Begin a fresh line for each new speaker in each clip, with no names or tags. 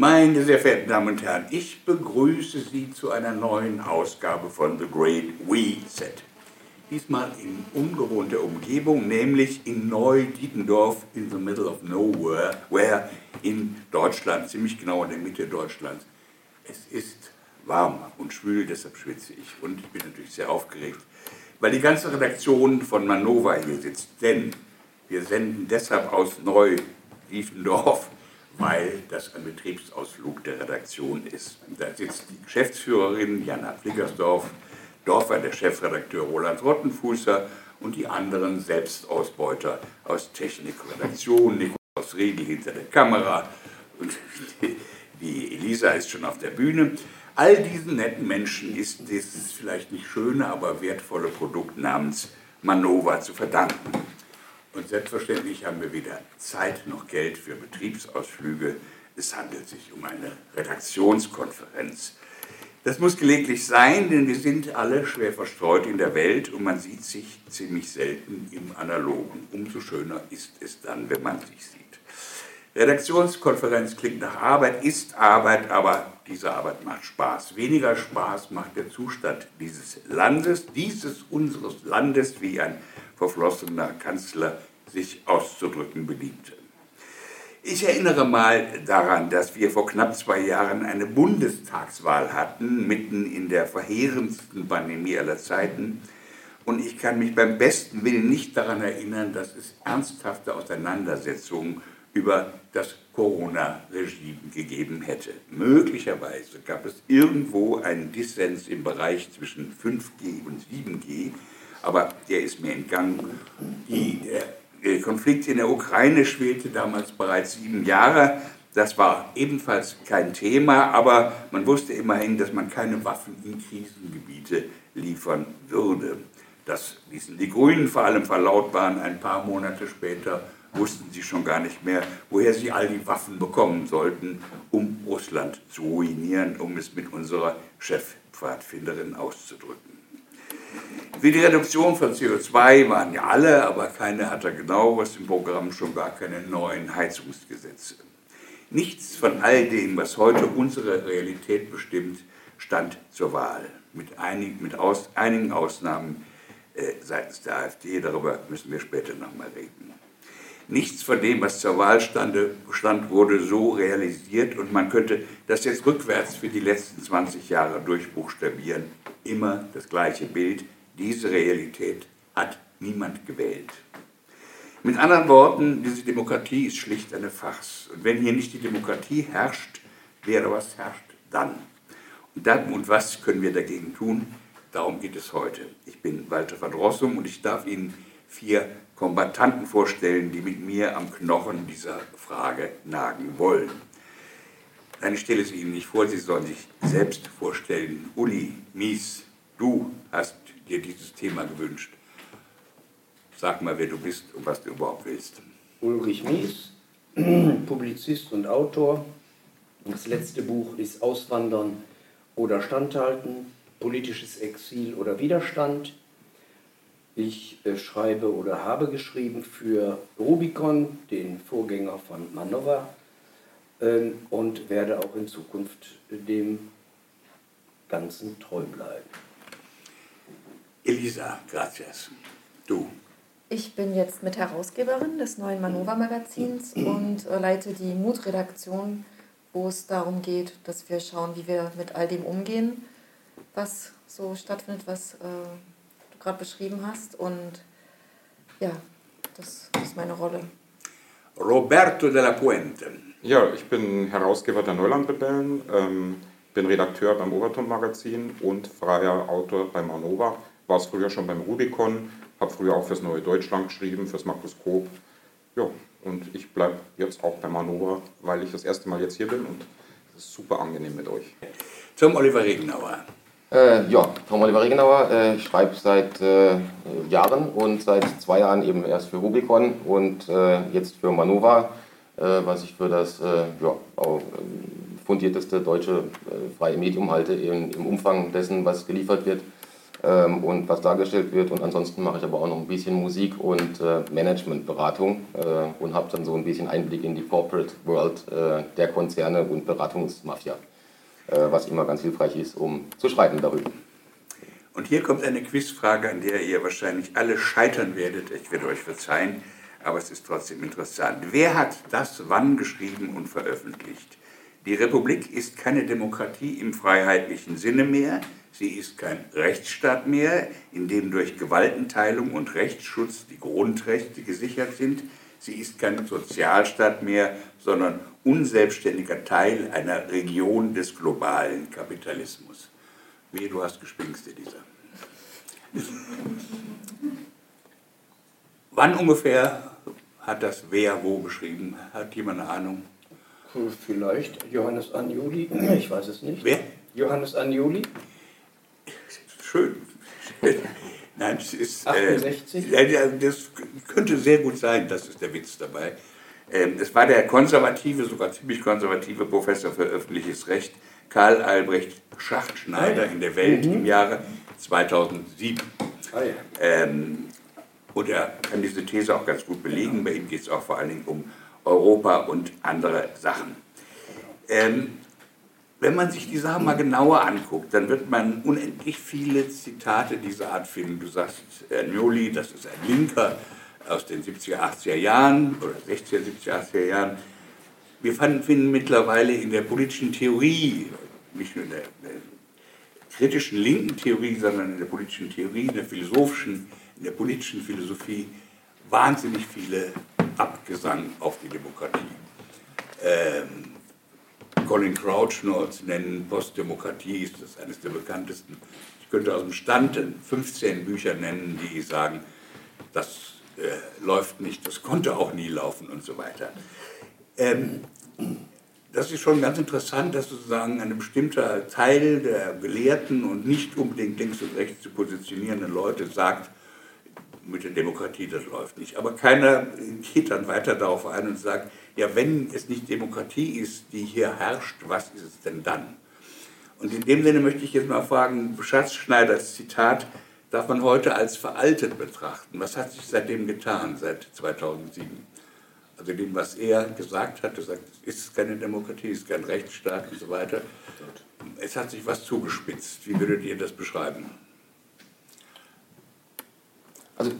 Meine sehr verehrten Damen und Herren, ich begrüße Sie zu einer neuen Ausgabe von The Great Reset. Diesmal in ungewohnter Umgebung, nämlich in Neu-Dietendorf in the middle of nowhere, where in Deutschland, ziemlich genau in der Mitte Deutschlands. Es ist warm und schwül, deshalb schwitze ich und ich bin natürlich sehr aufgeregt, weil die ganze Redaktion von Manova hier sitzt. Denn wir senden deshalb aus Neu-Dietendorf weil das ein Betriebsausflug der Redaktion ist. Da sitzt die Geschäftsführerin Jana Flickersdorf, Dorfer, der Chefredakteur Roland Rottenfußer und die anderen Selbstausbeuter aus Technik, Redaktion, Nikolaus Riegel hinter der Kamera und die Elisa ist schon auf der Bühne. All diesen netten Menschen ist dieses vielleicht nicht schöne, aber wertvolle Produkt namens Manova zu verdanken. Und selbstverständlich haben wir weder Zeit noch Geld für Betriebsausflüge. Es handelt sich um eine Redaktionskonferenz. Das muss gelegentlich sein, denn wir sind alle schwer verstreut in der Welt und man sieht sich ziemlich selten im Analogen. Umso schöner ist es dann, wenn man sich sieht. Redaktionskonferenz klingt nach Arbeit, ist Arbeit, aber diese Arbeit macht Spaß. Weniger Spaß macht der Zustand dieses Landes, dieses unseres Landes, wie ein verflossener Kanzler sich auszudrücken beliebte. Ich erinnere mal daran, dass wir vor knapp zwei Jahren eine Bundestagswahl hatten, mitten in der verheerendsten Pandemie aller Zeiten. Und ich kann mich beim besten Willen nicht daran erinnern, dass es ernsthafte Auseinandersetzungen über das Corona-Regime gegeben hätte. Möglicherweise gab es irgendwo einen Dissens im Bereich zwischen 5G und 7G, aber der ist mir entgangen. Die, der Konflikt in der Ukraine schwelte damals bereits sieben Jahre. Das war ebenfalls kein Thema, aber man wusste immerhin, dass man keine Waffen in Krisengebiete liefern würde. Das ließen die Grünen vor allem verlautbaren. Ein paar Monate später wussten sie schon gar nicht mehr, woher sie all die Waffen bekommen sollten, um Russland zu ruinieren, um es mit unserer Chefpfadfinderin auszudrücken. Für die Reduktion von CO2 waren ja alle, aber keiner hatte genau was im Programm, schon gar keine neuen Heizungsgesetze. Nichts von all dem, was heute unsere Realität bestimmt, stand zur Wahl. Mit, einig, mit aus, einigen Ausnahmen äh, seitens der AfD, darüber müssen wir später nochmal reden. Nichts von dem, was zur Wahl stande, stand, wurde so realisiert und man könnte das jetzt rückwärts für die letzten 20 Jahre durchbuchstabieren. Immer das gleiche Bild, diese Realität hat niemand gewählt. Mit anderen Worten, diese Demokratie ist schlicht eine Farce. Und wenn hier nicht die Demokratie herrscht, wäre was herrscht dann. Und dann und was können wir dagegen tun? Darum geht es heute. Ich bin Walter Verdrossum und ich darf Ihnen vier Kombattanten vorstellen, die mit mir am Knochen dieser Frage nagen wollen. Nein, ich stelle sie Ihnen nicht vor, Sie sollen sich selbst vorstellen. Uli, Mies, du hast dir dieses Thema gewünscht. Sag mal, wer du bist und was du überhaupt willst.
Ulrich Mies, Publizist und Autor. Das letzte Buch ist Auswandern oder Standhalten, politisches Exil oder Widerstand. Ich äh, schreibe oder habe geschrieben für Rubicon, den Vorgänger von Manova, äh, und werde auch in Zukunft dem Ganzen treu bleiben.
Elisa, gracias. Du.
Ich bin jetzt Mitherausgeberin des neuen Manova-Magazins und äh, leite die Mut-Redaktion, wo es darum geht, dass wir schauen, wie wir mit all dem umgehen, was so stattfindet, was äh, gerade beschrieben hast. Und ja, das ist meine Rolle.
Roberto de la Puente.
Ja, ich bin Herausgeber der Neulandrebellen, ähm, bin Redakteur beim Overton-Magazin und freier Autor bei Manova war es früher schon beim Rubicon, habe früher auch fürs Neue Deutschland geschrieben, fürs Makroskop. Ja, und ich bleibe jetzt auch bei Manova, weil ich das erste Mal jetzt hier bin und es ist super angenehm mit euch.
Zum Oliver Regenauer.
Äh, ja, Tom Oliver Regenauer. Äh, ich schreibe seit äh, Jahren und seit zwei Jahren eben erst für Rubicon und äh, jetzt für Manova, äh, was ich für das äh, ja, fundierteste deutsche freie Medium halte, im, im Umfang dessen, was geliefert wird ähm, und was dargestellt wird. Und ansonsten mache ich aber auch noch ein bisschen Musik und Managementberatung und habe dann so ein bisschen Einblick in die Corporate World der Konzerne und Beratungsmafia, was immer ganz hilfreich ist, um zu schreiben darüber.
Und hier kommt eine Quizfrage, an der ihr wahrscheinlich alle scheitern werdet. Ich werde euch verzeihen, aber es ist trotzdem interessant. Wer hat das wann geschrieben und veröffentlicht? Die Republik ist keine Demokratie im freiheitlichen Sinne mehr. Sie ist kein Rechtsstaat mehr, in dem durch Gewaltenteilung und Rechtsschutz die Grundrechte gesichert sind. Sie ist kein Sozialstaat mehr, sondern unselbstständiger Teil einer Region des globalen Kapitalismus. Wehe, du hast gespinkst, Elisa. Wann ungefähr hat das wer wo geschrieben? Hat jemand eine Ahnung?
Vielleicht Johannes Anjuli, ich weiß es nicht.
Wer?
Johannes Anjuli,
Schön. Nein, es ist.
68?
Äh, das könnte sehr gut sein, das ist der Witz dabei. Ähm, es war der konservative, sogar ziemlich konservative Professor für öffentliches Recht, Karl Albrecht Schachtschneider in der Welt im Jahre 2007.
Ah, ja.
Ähm, und er kann diese These auch ganz gut belegen. Bei ihm geht es auch vor allen Dingen um Europa und andere Sachen. Ähm, wenn man sich die Sachen mal genauer anguckt, dann wird man unendlich viele Zitate dieser Art finden. Du sagst, Agnoli, das ist ein Linker aus den 70er, 80er Jahren oder 60er, 70er, 80er Jahren. Wir finden mittlerweile in der politischen Theorie, nicht nur in der, der kritischen linken Theorie, sondern in der politischen Theorie, in der philosophischen, in der politischen Philosophie wahnsinnig viele Abgesang auf die Demokratie. Ähm, Colin Crouch nur zu nennen, Postdemokratie ist das eines der bekanntesten. Ich könnte aus dem Stand 15 Bücher nennen, die sagen, das äh, läuft nicht, das konnte auch nie laufen und so weiter. Ähm, das ist schon ganz interessant, dass sozusagen ein bestimmter Teil der Gelehrten und nicht unbedingt links und rechts zu positionierenden Leute sagt, mit der Demokratie, das läuft nicht. Aber keiner geht dann weiter darauf ein und sagt, ja, wenn es nicht Demokratie ist, die hier herrscht, was ist es denn dann? Und in dem Sinne möchte ich jetzt mal fragen, Schatzschneiders Zitat darf man heute als veraltet betrachten. Was hat sich seitdem getan, seit 2007? Also dem, was er gesagt hat, gesagt, es ist keine Demokratie, es ist kein Rechtsstaat und so weiter. Es hat sich was zugespitzt. Wie würdet ihr das beschreiben?
Also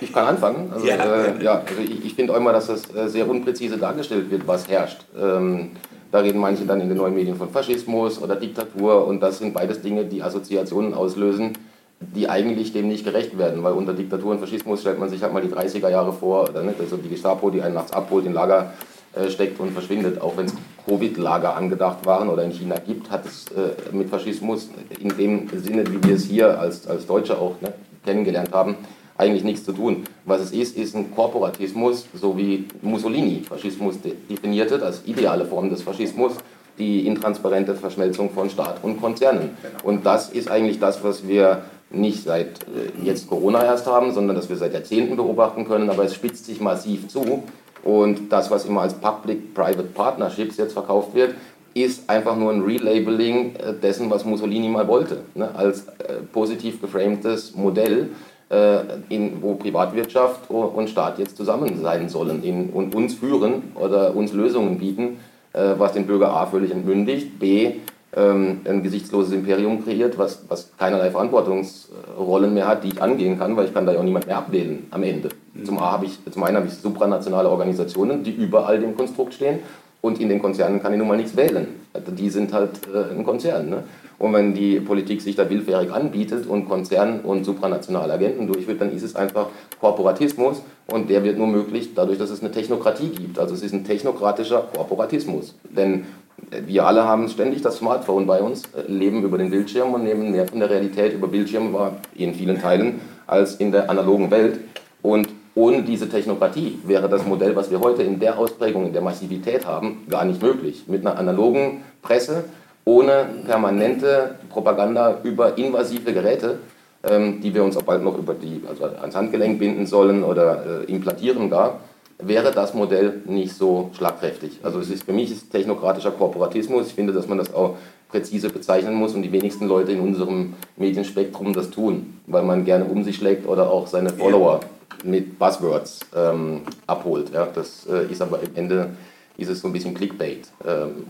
ich kann anfangen. Also,
Ja.
äh, ja, also ich, ich finde auch immer, dass das äh, sehr unpräzise dargestellt wird, was herrscht. Ähm, da reden manche dann in den neuen Medien von Faschismus oder Diktatur und das sind beides Dinge, die Assoziationen auslösen, die eigentlich dem nicht gerecht werden, weil unter Diktatur und Faschismus stellt man sich halt mal die 30er Jahre vor, oder nicht? also die Gestapo, die einen nachts abholt, in Lager äh, steckt und verschwindet. Auch wenn es Covid-Lager angedacht waren oder in China gibt, hat es äh, mit Faschismus in dem Sinne, wie wir es hier als, als Deutsche auch ne, kennengelernt haben, eigentlich nichts zu tun. Was es ist, ist ein Korporatismus, so wie Mussolini Faschismus de- definierte, als ideale Form des Faschismus, die intransparente Verschmelzung von Staat und Konzernen. Und das ist eigentlich das, was wir nicht seit äh, jetzt Corona erst haben, sondern das wir seit Jahrzehnten beobachten können, aber es spitzt sich massiv zu. Und das, was immer als Public-Private Partnerships jetzt verkauft wird, ist einfach nur ein Relabeling äh, dessen, was Mussolini mal wollte, ne? als äh, positiv geframtes Modell, in, wo Privatwirtschaft und Staat jetzt zusammen sein sollen in, und uns führen oder uns Lösungen bieten, äh, was den Bürger A völlig entmündigt, B ähm, ein gesichtsloses Imperium kreiert, was, was keinerlei Verantwortungsrollen mehr hat, die ich angehen kann, weil ich kann da ja auch niemand mehr abwählen am Ende. Zum, A habe ich, zum einen habe ich supranationale Organisationen, die über all dem Konstrukt stehen und in den Konzernen kann ich nun mal nichts wählen. Also die sind halt äh, ein Konzern. Ne? Und wenn die Politik sich da willfährig anbietet und Konzern und supranationale Agenten durchführt, dann ist es einfach Korporatismus und der wird nur möglich dadurch, dass es eine Technokratie gibt. Also es ist ein technokratischer Korporatismus. Denn äh, wir alle haben ständig das Smartphone bei uns, äh, leben über den Bildschirm und nehmen mehr von der Realität über Bildschirm wahr, in vielen Teilen, als in der analogen Welt. Und ohne diese Technokratie wäre das Modell, was wir heute in der Ausprägung, in der Massivität haben, gar nicht möglich. Mit einer analogen Presse, ohne permanente Propaganda über invasive Geräte, ähm, die wir uns auch bald noch über die, also ans Handgelenk binden sollen oder äh, implantieren gar, wäre das Modell nicht so schlagkräftig. Also es ist, für mich ist technokratischer Korporatismus, ich finde, dass man das auch präzise bezeichnen muss und die wenigsten Leute in unserem Medienspektrum das tun, weil man gerne um sich schlägt oder auch seine Follower mit Buzzwords ähm, abholt. Ja. Das äh, ist aber am Ende ist es so ein bisschen Clickbait ähm,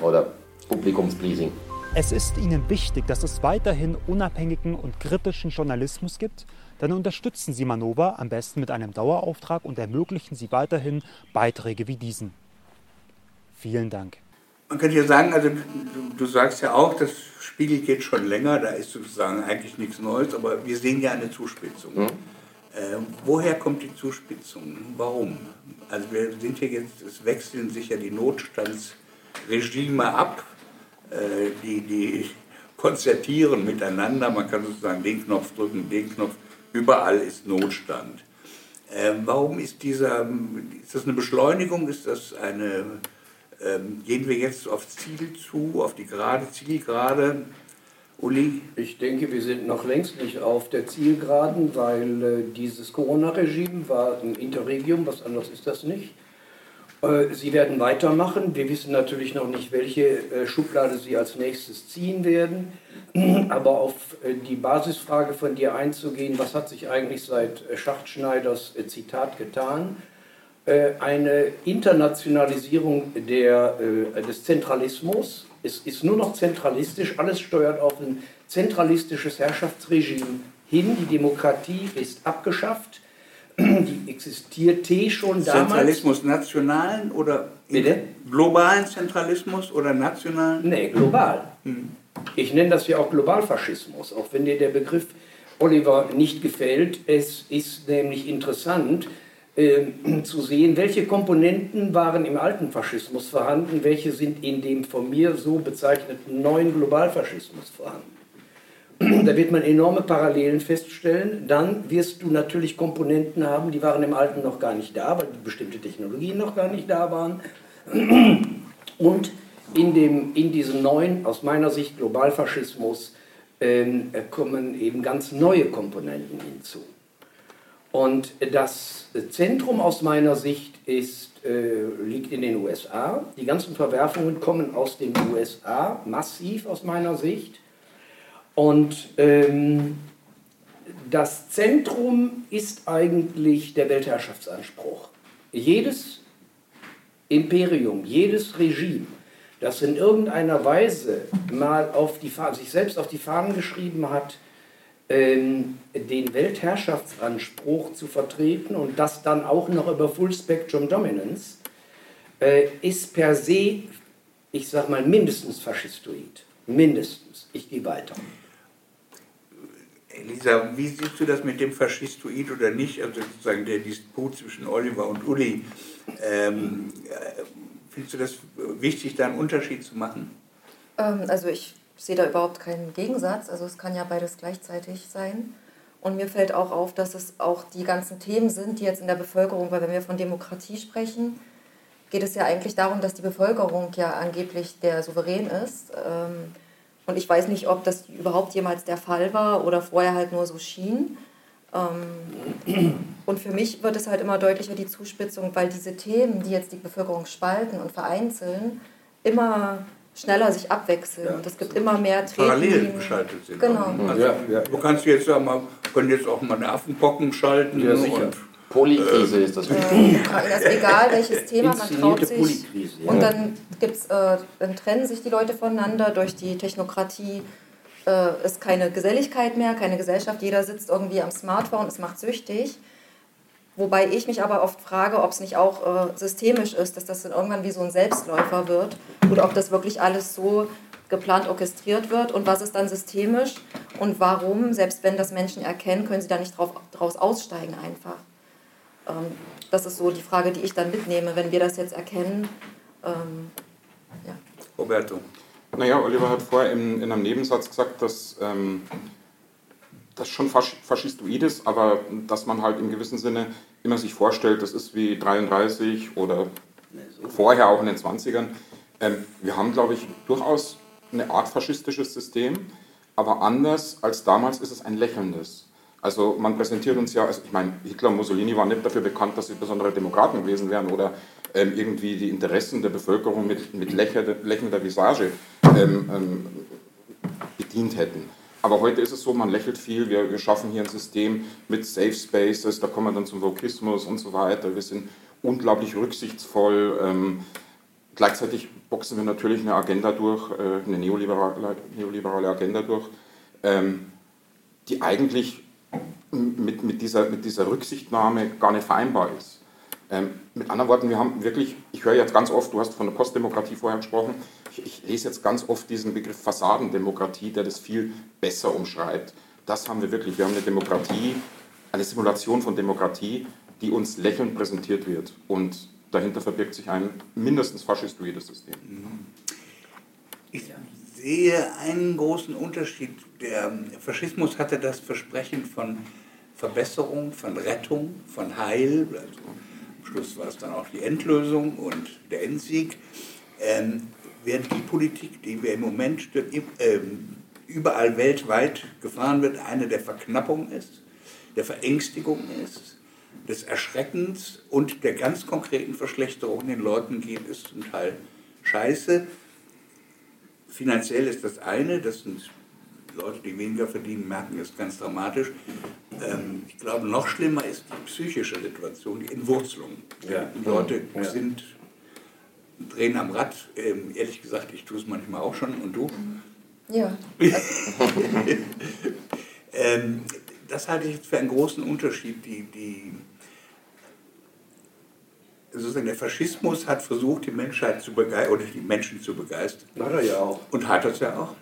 oder Publikumspleasing.
Es ist Ihnen wichtig, dass es weiterhin unabhängigen und kritischen Journalismus gibt. Dann unterstützen Sie Manova am besten mit einem Dauerauftrag und ermöglichen Sie weiterhin Beiträge wie diesen. Vielen Dank.
Man könnte ja sagen, also du, du sagst ja auch, das Spiegel geht schon länger, da ist sozusagen eigentlich nichts Neues, aber wir sehen ja eine Zuspitzung. Mhm. Äh, woher kommt die Zuspitzung? Warum? Also wir sind hier jetzt, es wechseln sich ja die Notstandsregime ab, äh, die, die konzertieren miteinander, man kann sozusagen den Knopf drücken, den Knopf, überall ist Notstand. Äh, warum ist dieser, ist das eine Beschleunigung, ist das eine ähm, gehen wir jetzt aufs Ziel zu, auf die gerade Zielgerade? Uli?
Ich denke, wir sind noch längst nicht auf der Zielgeraden, weil äh, dieses Corona-Regime war ein Interregium, was anderes ist das nicht. Äh, sie werden weitermachen. Wir wissen natürlich noch nicht, welche äh, Schublade Sie als nächstes ziehen werden. Aber auf äh, die Basisfrage von dir einzugehen, was hat sich eigentlich seit äh, Schachtschneiders äh, Zitat getan? Äh, eine Internationalisierung der, äh, des Zentralismus. Es ist nur noch zentralistisch, alles steuert auf ein zentralistisches Herrschaftsregime hin. Die Demokratie ist abgeschafft. Die existierte schon damals.
Zentralismus nationalen oder
Bitte?
globalen Zentralismus oder nationalen?
Nee, global. Hm. Ich nenne das ja auch Globalfaschismus, auch wenn dir der Begriff Oliver nicht gefällt. Es ist nämlich interessant, äh, zu sehen, welche Komponenten waren im alten Faschismus vorhanden, welche sind in dem von mir so bezeichneten neuen Globalfaschismus vorhanden. Da wird man enorme Parallelen feststellen. Dann wirst du natürlich Komponenten haben, die waren im Alten noch gar nicht da, weil bestimmte Technologien noch gar nicht da waren. Und in, dem, in diesem neuen, aus meiner Sicht, Globalfaschismus ähm, kommen eben ganz neue Komponenten hinzu. Und das Zentrum aus meiner Sicht ist, äh, liegt in den USA. Die ganzen Verwerfungen kommen aus den USA, massiv aus meiner Sicht. Und ähm, das Zentrum ist eigentlich der Weltherrschaftsanspruch. Jedes Imperium, jedes Regime, das in irgendeiner Weise mal auf die, sich selbst auf die Fahnen geschrieben hat, ähm, den Weltherrschaftsanspruch zu vertreten und das dann auch noch über Full Spectrum Dominance, äh, ist per se, ich sag mal, mindestens faschistoid. Mindestens. Ich gehe weiter.
Elisa, wie siehst du das mit dem Faschistoid oder nicht? Also sozusagen der Disput zwischen Oliver und Uli. Ähm, äh, findest du das wichtig, da einen Unterschied zu machen?
Ähm, also ich ich sehe da überhaupt keinen Gegensatz. Also es kann ja beides gleichzeitig sein. Und mir fällt auch auf, dass es auch die ganzen Themen sind, die jetzt in der Bevölkerung, weil wenn wir von Demokratie sprechen, geht es ja eigentlich darum, dass die Bevölkerung ja angeblich der Souverän ist. Ähm, und ich weiß nicht, ob das überhaupt jemals der Fall war oder vorher halt nur so schien. Ähm, und für mich wird es halt immer deutlicher, die Zuspitzung, weil diese Themen, die jetzt die Bevölkerung spalten und vereinzeln, immer schneller sich abwechseln. Ja. Und es gibt immer mehr
Treten. Parallel geschaltet sind.
Genau.
Also, ja, ja. Du kannst jetzt ja mal, können jetzt auch mal Nervenpocken schalten.
Ja, sicher. Und, Polykrise äh, ist das.
Äh, das ist egal, welches Thema, man traut sich. Und dann, gibt's, äh, dann trennen sich die Leute voneinander durch die Technokratie. Äh, ist keine Geselligkeit mehr, keine Gesellschaft. Jeder sitzt irgendwie am Smartphone, es macht süchtig. Wobei ich mich aber oft frage, ob es nicht auch äh, systemisch ist, dass das dann irgendwann wie so ein Selbstläufer wird oder ob das wirklich alles so geplant orchestriert wird und was ist dann systemisch und warum, selbst wenn das Menschen erkennen, können sie da nicht drauf, draus aussteigen einfach. Ähm, das ist so die Frage, die ich dann mitnehme, wenn wir das jetzt erkennen. Ähm,
ja. Roberto.
Naja, Oliver hat vorher in, in einem Nebensatz gesagt, dass ähm, das schon faschistoid ist, aber dass man halt im gewissen Sinne immer sich vorstellt, das ist wie 33 oder vorher auch in den 20ern. Ähm, wir haben, glaube ich, durchaus eine Art faschistisches System, aber anders als damals ist es ein lächelndes. Also man präsentiert uns ja, also ich meine, Hitler und Mussolini waren nicht dafür bekannt, dass sie besondere Demokraten gewesen wären oder ähm, irgendwie die Interessen der Bevölkerung mit, mit lächelnder Visage ähm, ähm, bedient hätten. Aber heute ist es so, man lächelt viel, wir, wir schaffen hier ein System mit Safe Spaces, da kommen wir dann zum Vokismus und so weiter. Wir sind unglaublich rücksichtsvoll. Ähm, gleichzeitig boxen wir natürlich eine Agenda durch, äh, eine neoliberale, neoliberale Agenda durch, ähm, die eigentlich mit, mit, dieser, mit dieser Rücksichtnahme gar nicht vereinbar ist. Ähm, mit anderen Worten, wir haben wirklich, ich höre jetzt ganz oft, du hast von der Postdemokratie vorher gesprochen, ich, ich lese jetzt ganz oft diesen Begriff Fassadendemokratie, der das viel besser umschreibt. Das haben wir wirklich. Wir haben eine Demokratie, eine Simulation von Demokratie, die uns lächelnd präsentiert wird. Und dahinter verbirgt sich ein mindestens faschistoides System.
Ich sehe einen großen Unterschied. Der Faschismus hatte das Versprechen von Verbesserung, von Rettung, von Heil. Also Schluss war es dann auch die Endlösung und der Endsieg. Ähm, während die Politik, die wir im Moment ähm, überall weltweit gefahren wird, eine der Verknappung ist, der Verängstigung ist, des Erschreckens und der ganz konkreten Verschlechterung den Leuten geht, ist zum Teil scheiße. Finanziell ist das eine, das sind Leute, die weniger verdienen, merken es ganz dramatisch. Ähm, ich glaube, noch schlimmer ist die psychische Situation, die Entwurzelung. Ja. Die Leute ja. sind drehen am Rad. Ähm, ehrlich gesagt, ich tue es manchmal auch schon. Und du?
Ja.
ähm, das halte ich jetzt für einen großen Unterschied. Die, die, sozusagen der Faschismus hat versucht, die Menschheit zu begeistern, oder die Menschen zu begeistern.
Hat er ja auch.
Und hat das ja auch.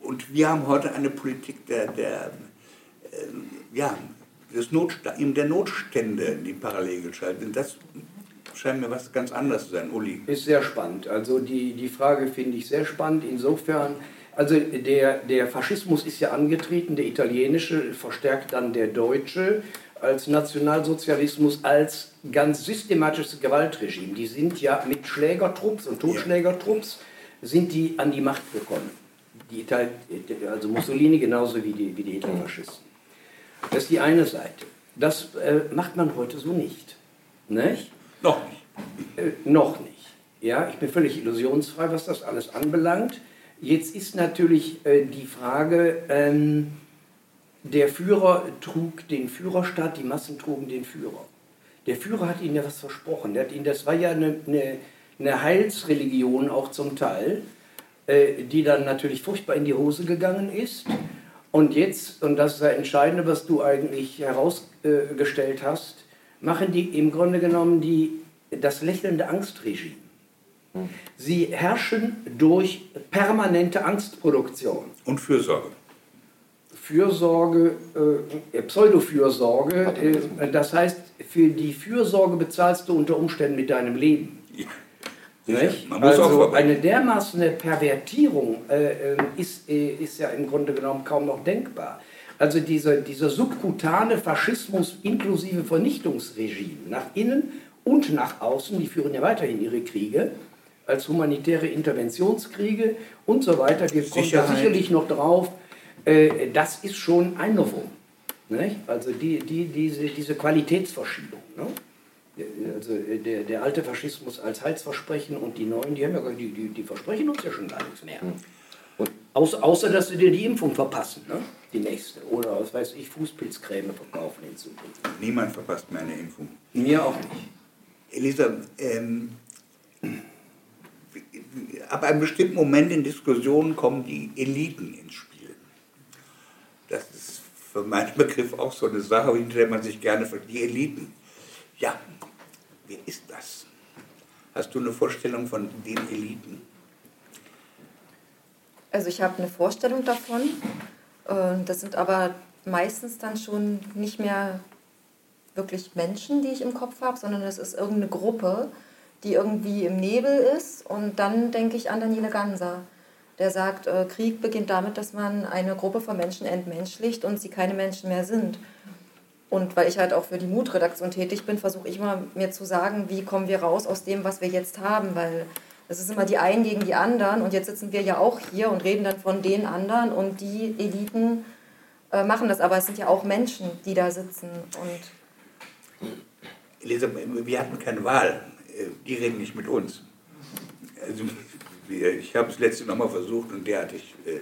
Und wir haben heute eine Politik der, der äh, ja, des Notstand, der Notstände, die parallel geschaltet sind. Das scheint mir was ganz anderes zu sein, Uli.
Ist sehr spannend. Also die, die Frage finde ich sehr spannend. Insofern, also der, der Faschismus ist ja angetreten, der italienische verstärkt dann der deutsche als Nationalsozialismus als ganz systematisches Gewaltregime. Die sind ja mit Schlägertrupps und Totschlägertrupps sind die an die Macht gekommen. Die Ital also Mussolini genauso wie die, wie die Hitlerfaschisten. Das ist die eine Seite. Das äh, macht man heute so nicht. nicht?
Noch nicht.
Äh, noch nicht. Ja, ich bin völlig illusionsfrei, was das alles anbelangt. Jetzt ist natürlich äh, die Frage, ähm, der Führer trug den Führerstaat, die Massen trugen den Führer. Der Führer hat ihnen ja was versprochen. Der hat ihnen, das war ja eine, eine, eine Heilsreligion auch zum Teil, äh, die dann natürlich furchtbar in die Hose gegangen ist. Und jetzt, und das ist das Entscheidende, was du eigentlich herausgestellt hast, machen die im Grunde genommen die, das lächelnde Angstregime. Sie herrschen durch permanente Angstproduktion.
Und Fürsorge.
Fürsorge, äh, Pseudofürsorge, äh, das heißt, für die Fürsorge bezahlst du unter Umständen mit deinem Leben. Ja. Also eine dermaßen Pervertierung äh, ähm, ist, äh, ist ja im Grunde genommen kaum noch denkbar. Also dieser, dieser subkutane Faschismus inklusive Vernichtungsregime nach innen und nach außen, die führen ja weiterhin ihre Kriege als humanitäre Interventionskriege und so weiter. Wir kommen da sicherlich noch drauf. Äh, das ist schon ein Novum. Nicht? Also die, die, diese, diese Qualitätsverschiebung. Ne? Also der, der alte Faschismus als Heilsversprechen und die neuen, die, haben ja, die, die, die versprechen uns ja schon gar nichts mehr. Hm. Und außer, außer dass sie dir die Impfung verpassen, ne? die nächste. Oder was weiß ich, Fußpilzcreme verkaufen in Zukunft.
Niemand verpasst mir eine Impfung.
Mir auch nicht.
Elisa, ähm, ab einem bestimmten Moment in Diskussionen kommen die Eliten ins Spiel. Das ist für meinen Begriff auch so eine Sache, hinter der man sich gerne Die Eliten. Ja, wer ist das? Hast du eine Vorstellung von den Eliten?
Also ich habe eine Vorstellung davon. Äh, das sind aber meistens dann schon nicht mehr wirklich Menschen, die ich im Kopf habe, sondern es ist irgendeine Gruppe, die irgendwie im Nebel ist. Und dann denke ich an Daniele Ganser, der sagt, äh, Krieg beginnt damit, dass man eine Gruppe von Menschen entmenschlicht und sie keine Menschen mehr sind. Und weil ich halt auch für die Mutredaktion tätig bin, versuche ich immer mir zu sagen, wie kommen wir raus aus dem, was wir jetzt haben, weil es ist immer die einen gegen die anderen und jetzt sitzen wir ja auch hier und reden dann von den anderen und die Eliten äh, machen das, aber es sind ja auch Menschen, die da sitzen und
Elisa, wir hatten keine Wahl. äh, die reden nicht mit uns. Also, ich habe es letzte nochmal versucht und derartig äh,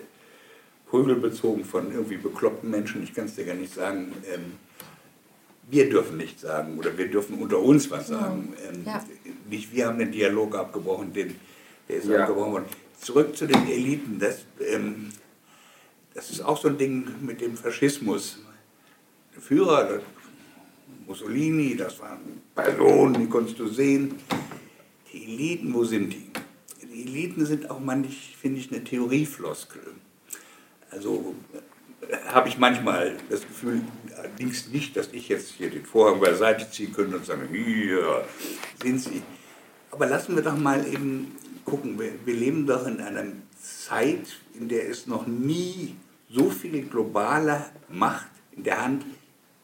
Prügel bezogen von irgendwie bekloppten Menschen, ich kann es dir gar nicht sagen. Ähm, wir dürfen nichts sagen oder wir dürfen unter uns was sagen. Ähm, ja. Nicht wir haben den Dialog abgebrochen, den, der ist ja. abgebrochen worden. Zurück zu den Eliten, das, ähm, das ist auch so ein Ding mit dem Faschismus. Der Führer, Mussolini, das waren Personen, die konntest du sehen. Die Eliten, wo sind die? Die Eliten sind auch manchmal, finde ich, eine Theoriefloskel. Also habe ich manchmal das Gefühl, allerdings nicht, dass ich jetzt hier den Vorhang beiseite ziehen könnte und sagen, hier sind Sie. Aber lassen wir doch mal eben gucken, wir, wir leben doch in einer Zeit, in der es noch nie so viel globale Macht in der Hand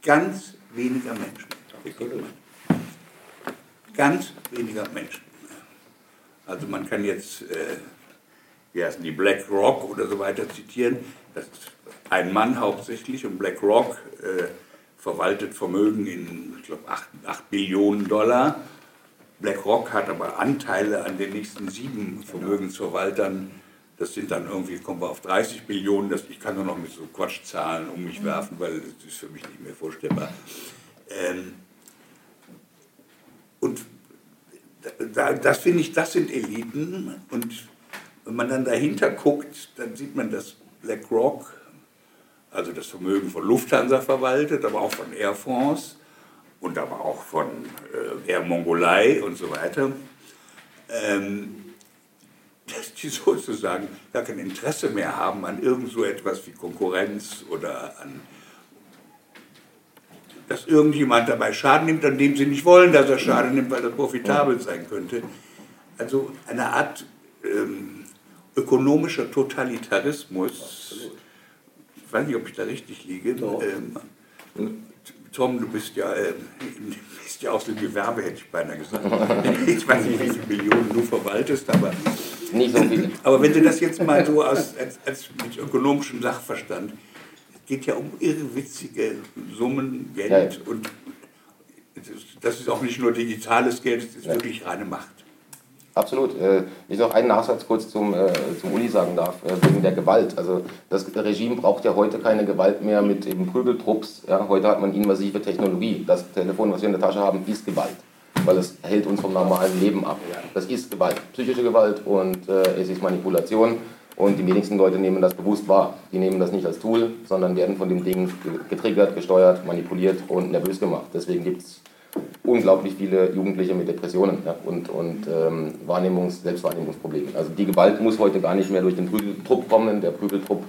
ganz weniger Menschen. Ganz weniger Menschen. Also man kann jetzt, äh, wie heißen die, BlackRock oder so weiter zitieren. Ein Mann hauptsächlich und BlackRock äh, verwaltet Vermögen in, ich glaube, 8, 8 Billionen Dollar. BlackRock hat aber Anteile an den nächsten sieben Vermögensverwaltern. Das sind dann irgendwie, kommen wir auf 30 Billionen. Das, ich kann nur noch mit so Quatschzahlen um mich werfen, weil das ist für mich nicht mehr vorstellbar. Ähm, und da, das finde ich, das sind Eliten. Und wenn man dann dahinter guckt, dann sieht man, dass BlackRock, also das Vermögen von Lufthansa verwaltet, aber auch von Air France und aber auch von äh, Air Mongolei und so weiter, ähm, dass die sozusagen gar kein Interesse mehr haben an irgend so etwas wie Konkurrenz oder an dass irgendjemand dabei Schaden nimmt, an dem sie nicht wollen, dass er Schaden nimmt, weil er profitabel sein könnte. Also eine Art ähm, ökonomischer Totalitarismus. Ich weiß nicht, ob ich da richtig liege. Ähm, Tom, du bist ja, äh, bist ja aus dem Gewerbe, hätte ich beinahe gesagt. Ich weiß nicht, wie viele Millionen du verwaltest, aber.
Nicht so viele.
Aber wenn du das jetzt mal so aus, als, als mit ökonomischem Sachverstand, es geht ja um irrwitzige Summen Geld ja, ja. und das ist auch nicht nur digitales Geld, es ist ja. wirklich reine Macht.
Absolut. Äh, ich noch einen Nachsatz kurz zum, äh, zum Uli sagen darf, äh, wegen der Gewalt. Also das Regime braucht ja heute keine Gewalt mehr mit eben Prügeltrupps. Ja? Heute hat man invasive Technologie. Das Telefon, was wir in der Tasche haben, ist Gewalt, weil es hält uns vom normalen Leben ab. Das ist Gewalt, psychische Gewalt und äh, es ist Manipulation. Und die wenigsten Leute nehmen das bewusst wahr. Die nehmen das nicht als Tool, sondern werden von dem Ding getriggert, gesteuert, manipuliert und nervös gemacht. Deswegen gibt es unglaublich viele Jugendliche mit Depressionen ja, und, und ähm, Wahrnehmungs-, Selbstwahrnehmungsproblemen. Also die Gewalt muss heute gar nicht mehr durch den Prügeltrupp kommen. Der Prügeltrupp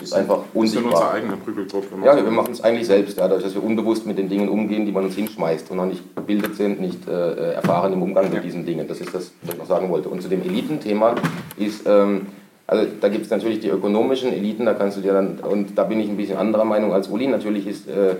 ist einfach unsichtbar. Das ist
unser eigener Prügeltrupp.
Ja, wir machen es eigentlich selbst, ja, dadurch, dass wir unbewusst mit den Dingen umgehen, die man uns hinschmeißt und noch nicht gebildet sind, nicht äh, erfahren im Umgang mit diesen Dingen. Das ist das, was ich noch sagen wollte. Und zu dem Elitenthema ist... Ähm, also da gibt es natürlich die ökonomischen Eliten, da kannst du dir dann, und da bin ich ein bisschen anderer Meinung als Uli, natürlich ist äh,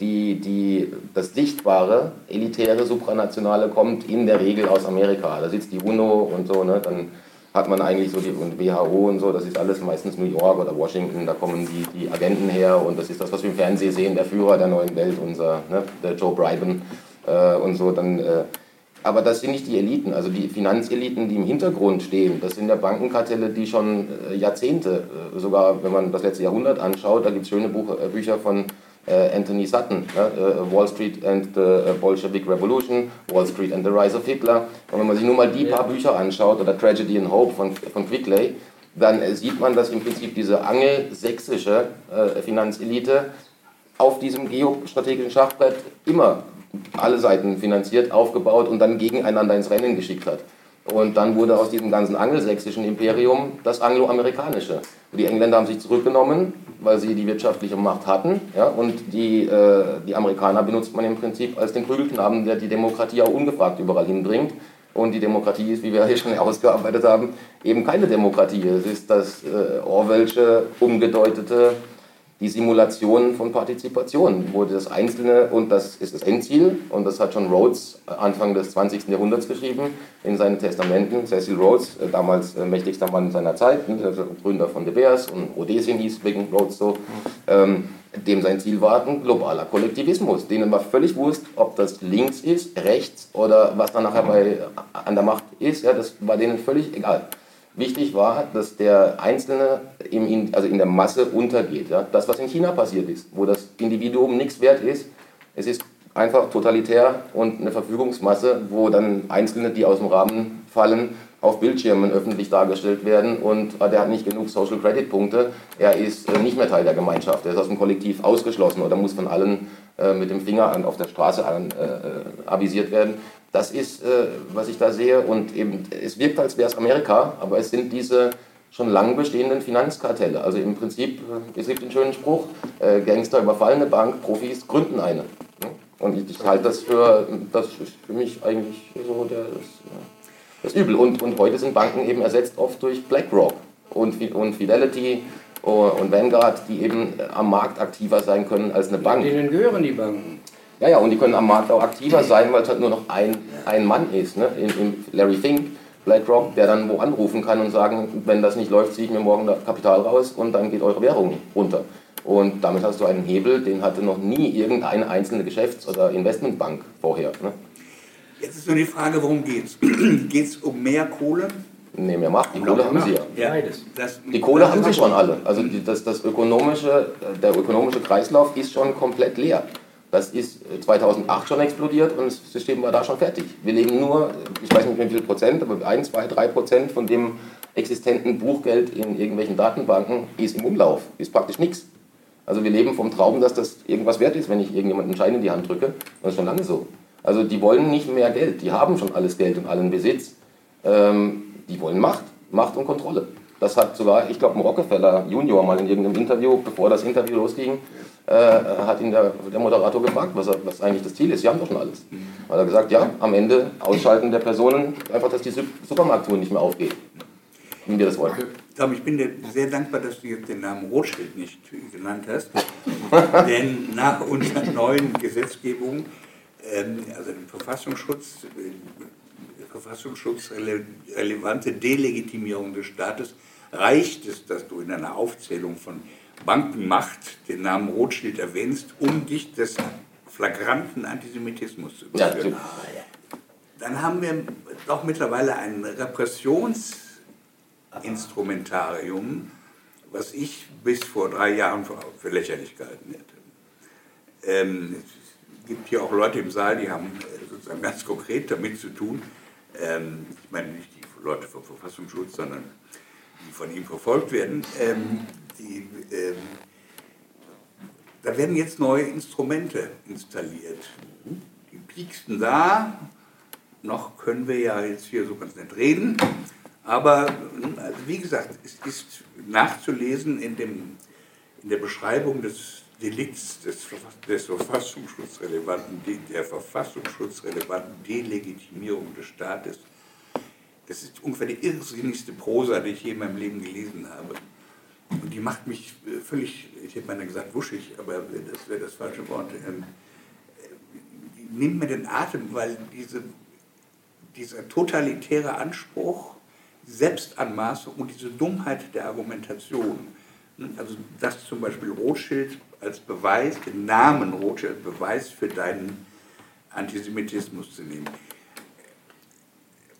die, die, das sichtbare, elitäre, supranationale kommt in der Regel aus Amerika. Da sitzt die UNO und so, ne? dann hat man eigentlich so die und WHO und so, das ist alles meistens New York oder Washington, da kommen die, die Agenten her und das ist das, was wir im Fernsehen sehen, der Führer der neuen Welt, unser, ne? der Joe Biden äh, und so. Dann, äh, aber das sind nicht die Eliten, also die Finanzeliten, die im Hintergrund stehen. Das sind ja Bankenkartelle, die schon äh, Jahrzehnte, äh, sogar wenn man das letzte Jahrhundert anschaut, da gibt es schöne Buch, äh, Bücher von äh, Anthony Sutton, äh, Wall Street and the äh, Bolshevik Revolution, Wall Street and the Rise of Hitler. Und wenn man sich nur mal die paar Bücher anschaut, oder Tragedy and Hope von, von Quickley, dann sieht man, dass im Prinzip diese angelsächsische Finanzelite auf diesem geostrategischen Schachbrett immer alle Seiten finanziert, aufgebaut und dann gegeneinander ins Rennen geschickt hat. Und dann wurde aus diesem ganzen angelsächsischen Imperium das angloamerikanische. Die Engländer haben sich zurückgenommen, weil sie die wirtschaftliche Macht hatten. Ja, und die, äh, die Amerikaner benutzt man im Prinzip als den Prügelknaben, der die Demokratie auch ungefragt überall hinbringt. Und die Demokratie ist, wie wir hier schon ausgearbeitet haben, eben keine Demokratie. Es ist das äh, Orwellsche, umgedeutete die Simulation von Partizipation, wo das Einzelne, und das ist das Endziel, und das hat schon Rhodes Anfang des 20. Jahrhunderts geschrieben, in seinen Testamenten, Cecil Rhodes, äh, damals äh, mächtigster Mann seiner Zeit, ne, also Gründer von De Beers und Rhodesien hieß wegen Rhodes so, ähm, dem sein Ziel war ein globaler Kollektivismus, denen war völlig wurscht, ob das links ist, rechts oder was dann nachher bei, an der Macht ist, ja, das war denen völlig egal. Wichtig war, dass der Einzelne im, also in der Masse untergeht. Ja. Das, was in China passiert ist, wo das Individuum nichts wert ist, es ist einfach totalitär und eine Verfügungsmasse, wo dann Einzelne, die aus dem Rahmen fallen, auf Bildschirmen öffentlich dargestellt werden und äh, der hat nicht genug Social Credit Punkte, er ist äh, nicht mehr Teil der Gemeinschaft, er ist aus dem Kollektiv ausgeschlossen oder muss von allen äh, mit dem Finger an, auf der Straße an, äh, avisiert werden. Das ist, äh, was ich da sehe und eben, es wirkt, als wäre es Amerika, aber es sind diese schon lang bestehenden Finanzkartelle. Also im Prinzip, es gibt den schönen Spruch, Gangster überfallen eine Bank, Profis gründen eine. Und ich, ich halte das für, das ist für mich eigentlich so der, das, das Übel. Und, und heute sind Banken eben ersetzt oft durch BlackRock und, und Fidelity und Vanguard, die eben am Markt aktiver sein können als eine Bank.
Denen gehören die Banken.
Ja, ja, und die können am Markt auch aktiver sein, weil es halt nur noch ein, ein Mann ist. Ne? In, in Larry Fink, BlackRock, der dann wo anrufen kann und sagen, wenn das nicht läuft, ziehe ich mir morgen das Kapital raus und dann geht eure Währung runter. Und damit hast du einen Hebel, den hatte noch nie irgendeine einzelne Geschäfts- oder Investmentbank vorher. Ne?
Jetzt ist nur die Frage, worum geht es? geht es um mehr Kohle?
Nee, mehr Macht. Die Kohle haben sie ja.
ja das,
die Kohle haben sie schon alle. Also die, das, das ökonomische, der ökonomische Kreislauf ist schon komplett leer. Das ist 2008 schon explodiert und das System war da schon fertig. Wir leben nur, ich weiß nicht mehr wie viel Prozent, aber 1, 2, 3 Prozent von dem existenten Buchgeld in irgendwelchen Datenbanken ist im Umlauf. Ist praktisch nichts. Also wir leben vom Traum, dass das irgendwas wert ist, wenn ich irgendjemanden einen Schein in die Hand drücke. Das ist schon lange so. Also die wollen nicht mehr Geld, die haben schon alles Geld und allen Besitz. Ähm, die wollen Macht, Macht und Kontrolle. Das hat sogar, ich glaube, ein Rockefeller Junior mal in irgendeinem Interview, bevor das Interview losging, äh, hat ihn der, der Moderator gefragt, was, was, eigentlich das Ziel ist. Sie haben doch schon alles. Hat er gesagt, ja, am Ende Ausschalten der Personen, einfach, dass die Supermarkttour nicht mehr aufgeht. Wie wir das wollen.
Tom, ich bin dir sehr dankbar, dass du jetzt den Namen Rothschild nicht genannt hast. Denn nach unserer neuen Gesetzgebung ähm, also den Verfassungsschutz, äh, verfassungsschutzrelevante Delegitimierung des Staates, reicht es, dass du in einer Aufzählung von Bankenmacht den Namen Rothschild erwähnst, um dich des flagranten Antisemitismus zu überführen. Dann haben wir doch mittlerweile ein Repressionsinstrumentarium, was ich bis vor drei Jahren für, lächerlich gehalten hätte. Ähm, gibt hier auch Leute im Saal, die haben äh, sozusagen ganz konkret damit zu tun. Ähm, ich meine nicht die Leute vom Verfassungsschutz, sondern die von ihm verfolgt werden. Ähm, die, ähm, da werden jetzt neue Instrumente installiert. Die liegsten da. Noch können wir ja jetzt hier so ganz nett reden. Aber also wie gesagt, es ist nachzulesen in, dem, in der Beschreibung des Delikts des, des verfassungsschutzrelevanten, der verfassungsschutzrelevanten Delegitimierung des Staates. Das ist ungefähr die irrsinnigste Prosa, die ich je in meinem Leben gelesen habe. Und die macht mich äh, völlig, ich hätte mal gesagt wuschig, aber das wäre das falsche Wort. Ähm, die nimmt mir den Atem, weil diese, dieser totalitäre Anspruch, Selbstanmaßung und diese Dummheit der Argumentation, also dass zum Beispiel Rothschild als Beweis, den Namen Rothschild als Beweis für deinen Antisemitismus zu nehmen.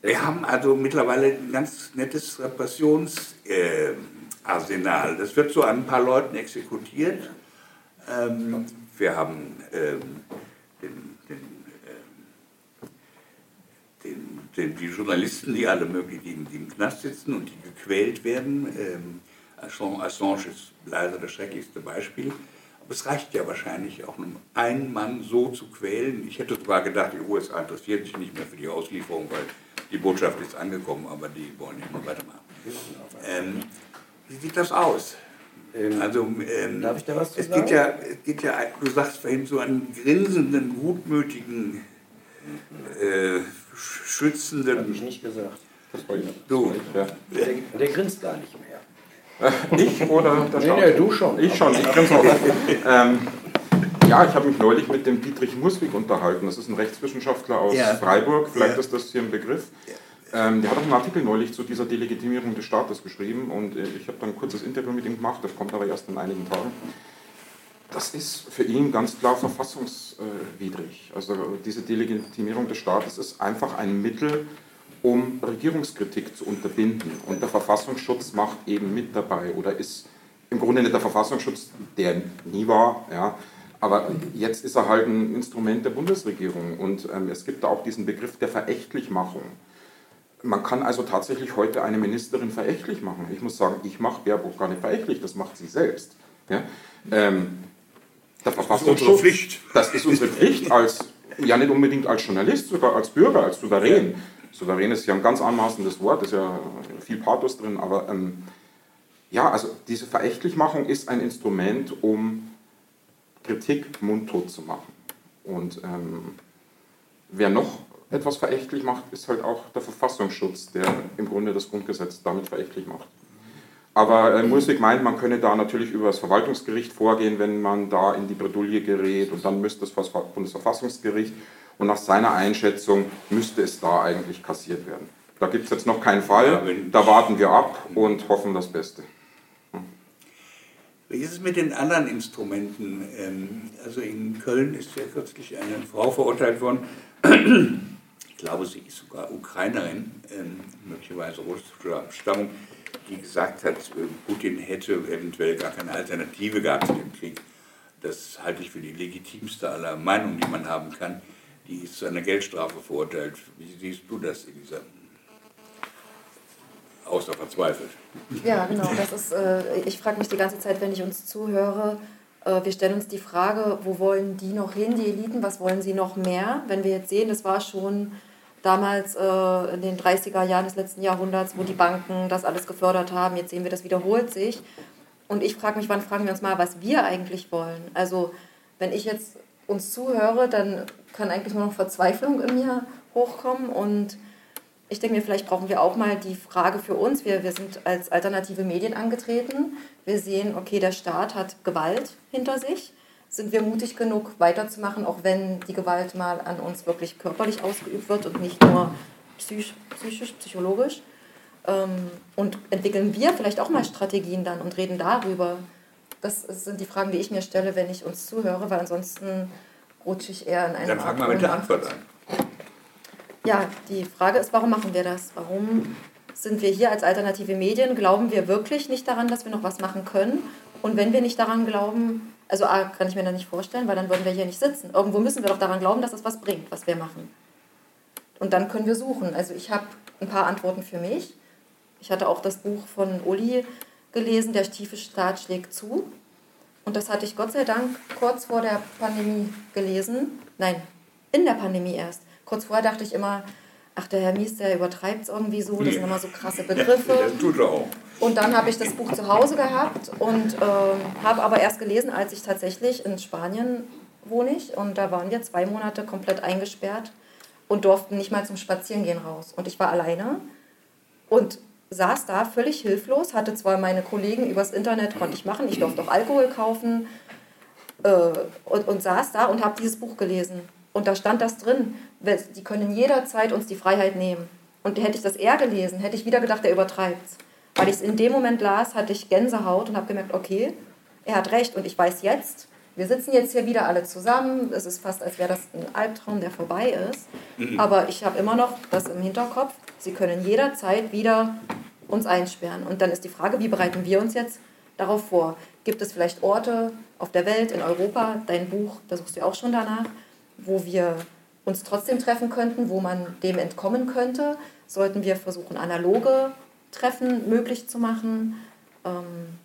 Wir haben also mittlerweile ein ganz nettes Repressionsarsenal. das wird so an ein paar Leuten exekutiert. Ähm, wir haben ähm, den, den, den, den, die Journalisten, die alle möglichen, die im Knast sitzen und die gequält werden. Ähm, Assange ist leider das schrecklichste Beispiel. Es reicht ja wahrscheinlich auch, um einen Mann so zu quälen. Ich hätte sogar gedacht, die USA interessieren sich nicht mehr für die Auslieferung, weil die Botschaft ist angekommen, aber die wollen nicht mehr weitermachen. Ähm, wie sieht das aus?
Ähm, also, ähm, darf ich da was zu
es sagen? Geht ja, es geht ja, du sagst vorhin, so einen grinsenden, gutmütigen, äh, schützenden.
Habe ich nicht gesagt.
Du.
Ja. Der, der grinst gar nicht mehr.
Ich oder
der Staat? Nee, nee, du schon.
Ich schon, ich grinse auch. ähm, ja, ich habe mich neulich mit dem Dietrich Muswig unterhalten. Das ist ein Rechtswissenschaftler aus ja. Freiburg, vielleicht ja. ist das hier ein Begriff. Ähm, der hat auch einen Artikel neulich zu dieser Delegitimierung des Staates geschrieben und äh, ich habe dann ein kurzes Interview mit ihm gemacht, das kommt aber erst in einigen Tagen. Das ist für ihn ganz klar verfassungswidrig. Also diese Delegitimierung des Staates ist einfach ein Mittel, um Regierungskritik zu unterbinden. Und der Verfassungsschutz macht eben mit dabei oder ist im Grunde nicht der Verfassungsschutz, der nie war, ja, aber jetzt ist er halt ein Instrument der Bundesregierung und ähm, es gibt da auch diesen Begriff der Verächtlichmachung. Man kann also tatsächlich heute eine Ministerin verächtlich machen. Ich muss sagen, ich mache Baerbock gar nicht verächtlich, das macht sie selbst. Ja? Ähm, der
das ist unsere Pflicht.
Das ist unsere Pflicht, als, ja nicht unbedingt als Journalist, sogar als Bürger, als Souverän. Souverän ist ja ein ganz anmaßendes Wort, ist ja viel Pathos drin, aber ähm, ja, also diese Verächtlichmachung ist ein Instrument, um Kritik mundtot zu machen. Und ähm, wer noch etwas verächtlich macht, ist halt auch der Verfassungsschutz, der im Grunde das Grundgesetz damit verächtlich macht. Aber äh, Murswig meint, man könne da natürlich über das Verwaltungsgericht vorgehen, wenn man da in die Bredouille gerät und dann müsste das Bundesverfassungsgericht und nach seiner Einschätzung müsste es da eigentlich kassiert werden. Da gibt es jetzt noch keinen Fall, da warten wir ab und hoffen das Beste.
Wie ist es mit den anderen Instrumenten? Ähm, also in Köln ist ja kürzlich eine Frau verurteilt worden, ich glaube, sie ist sogar Ukrainerin, ähm, möglicherweise russischer Abstammung, die gesagt hat, äh, Putin hätte eventuell gar keine Alternative gehabt zu dem Krieg. Das halte ich für die legitimste aller Meinungen, die man haben kann. Die ist zu einer Geldstrafe verurteilt. Wie siehst du das, Elisa? außer verzweifelt.
Ja, genau. Das ist, äh, ich frage mich die ganze Zeit, wenn ich uns zuhöre, äh, wir stellen uns die Frage, wo wollen die noch hin, die Eliten, was wollen sie noch mehr? Wenn wir jetzt sehen, das war schon damals äh, in den 30er Jahren des letzten Jahrhunderts, wo die Banken das alles gefördert haben, jetzt sehen wir, das wiederholt sich. Und ich frage mich, wann fragen wir uns mal, was wir eigentlich wollen? Also, wenn ich jetzt uns zuhöre, dann kann eigentlich nur noch Verzweiflung in mir hochkommen und ich denke mir, vielleicht brauchen wir auch mal die Frage für uns. Wir, wir sind als alternative Medien angetreten. Wir sehen, okay, der Staat hat Gewalt hinter sich. Sind wir mutig genug, weiterzumachen, auch wenn die Gewalt mal an uns wirklich körperlich ausgeübt wird und nicht nur psychisch, psychisch psychologisch? Ähm, und entwickeln wir vielleicht auch mal Strategien dann und reden darüber? Das sind die Fragen, die ich mir stelle, wenn ich uns zuhöre, weil ansonsten rutsche ich eher in eine
Dann fangen wir mit der Antwort an
ja, die Frage ist, warum machen wir das? Warum sind wir hier als alternative Medien? Glauben wir wirklich nicht daran, dass wir noch was machen können? Und wenn wir nicht daran glauben, also A, kann ich mir da nicht vorstellen, weil dann würden wir hier nicht sitzen. Irgendwo müssen wir doch daran glauben, dass es was bringt, was wir machen. Und dann können wir suchen. Also ich habe ein paar Antworten für mich. Ich hatte auch das Buch von Uli gelesen, Der tiefe Staat schlägt zu. Und das hatte ich Gott sei Dank kurz vor der Pandemie gelesen. Nein, in der Pandemie erst. Kurz vorher dachte ich immer, ach, der Herr Mies, der übertreibt es irgendwie so, das sind immer so krasse Begriffe.
Ja, tut er auch.
Und dann habe ich das Buch zu Hause gehabt und äh, habe aber erst gelesen, als ich tatsächlich in Spanien wohne ich und da waren wir zwei Monate komplett eingesperrt und durften nicht mal zum Spazierengehen raus. Und ich war alleine und saß da völlig hilflos, hatte zwar meine Kollegen übers Internet, konnte ich machen, ich durfte auch Alkohol kaufen äh, und, und saß da und habe dieses Buch gelesen. Und da stand das drin, die können jederzeit uns die Freiheit nehmen. Und hätte ich das eher gelesen, hätte ich wieder gedacht, er übertreibt es. Weil ich es in dem Moment las, hatte ich Gänsehaut und habe gemerkt, okay, er hat recht. Und ich weiß jetzt, wir sitzen jetzt hier wieder alle zusammen. Es ist fast, als wäre das ein Albtraum, der vorbei ist. Mhm. Aber ich habe immer noch das im Hinterkopf. Sie können jederzeit wieder uns einsperren. Und dann ist die Frage, wie bereiten wir uns jetzt darauf vor? Gibt es vielleicht Orte auf der Welt, in Europa, dein Buch, da suchst du auch schon danach, wo wir uns trotzdem treffen könnten, wo man dem entkommen könnte, sollten wir versuchen, analoge Treffen möglich zu machen. Ähm,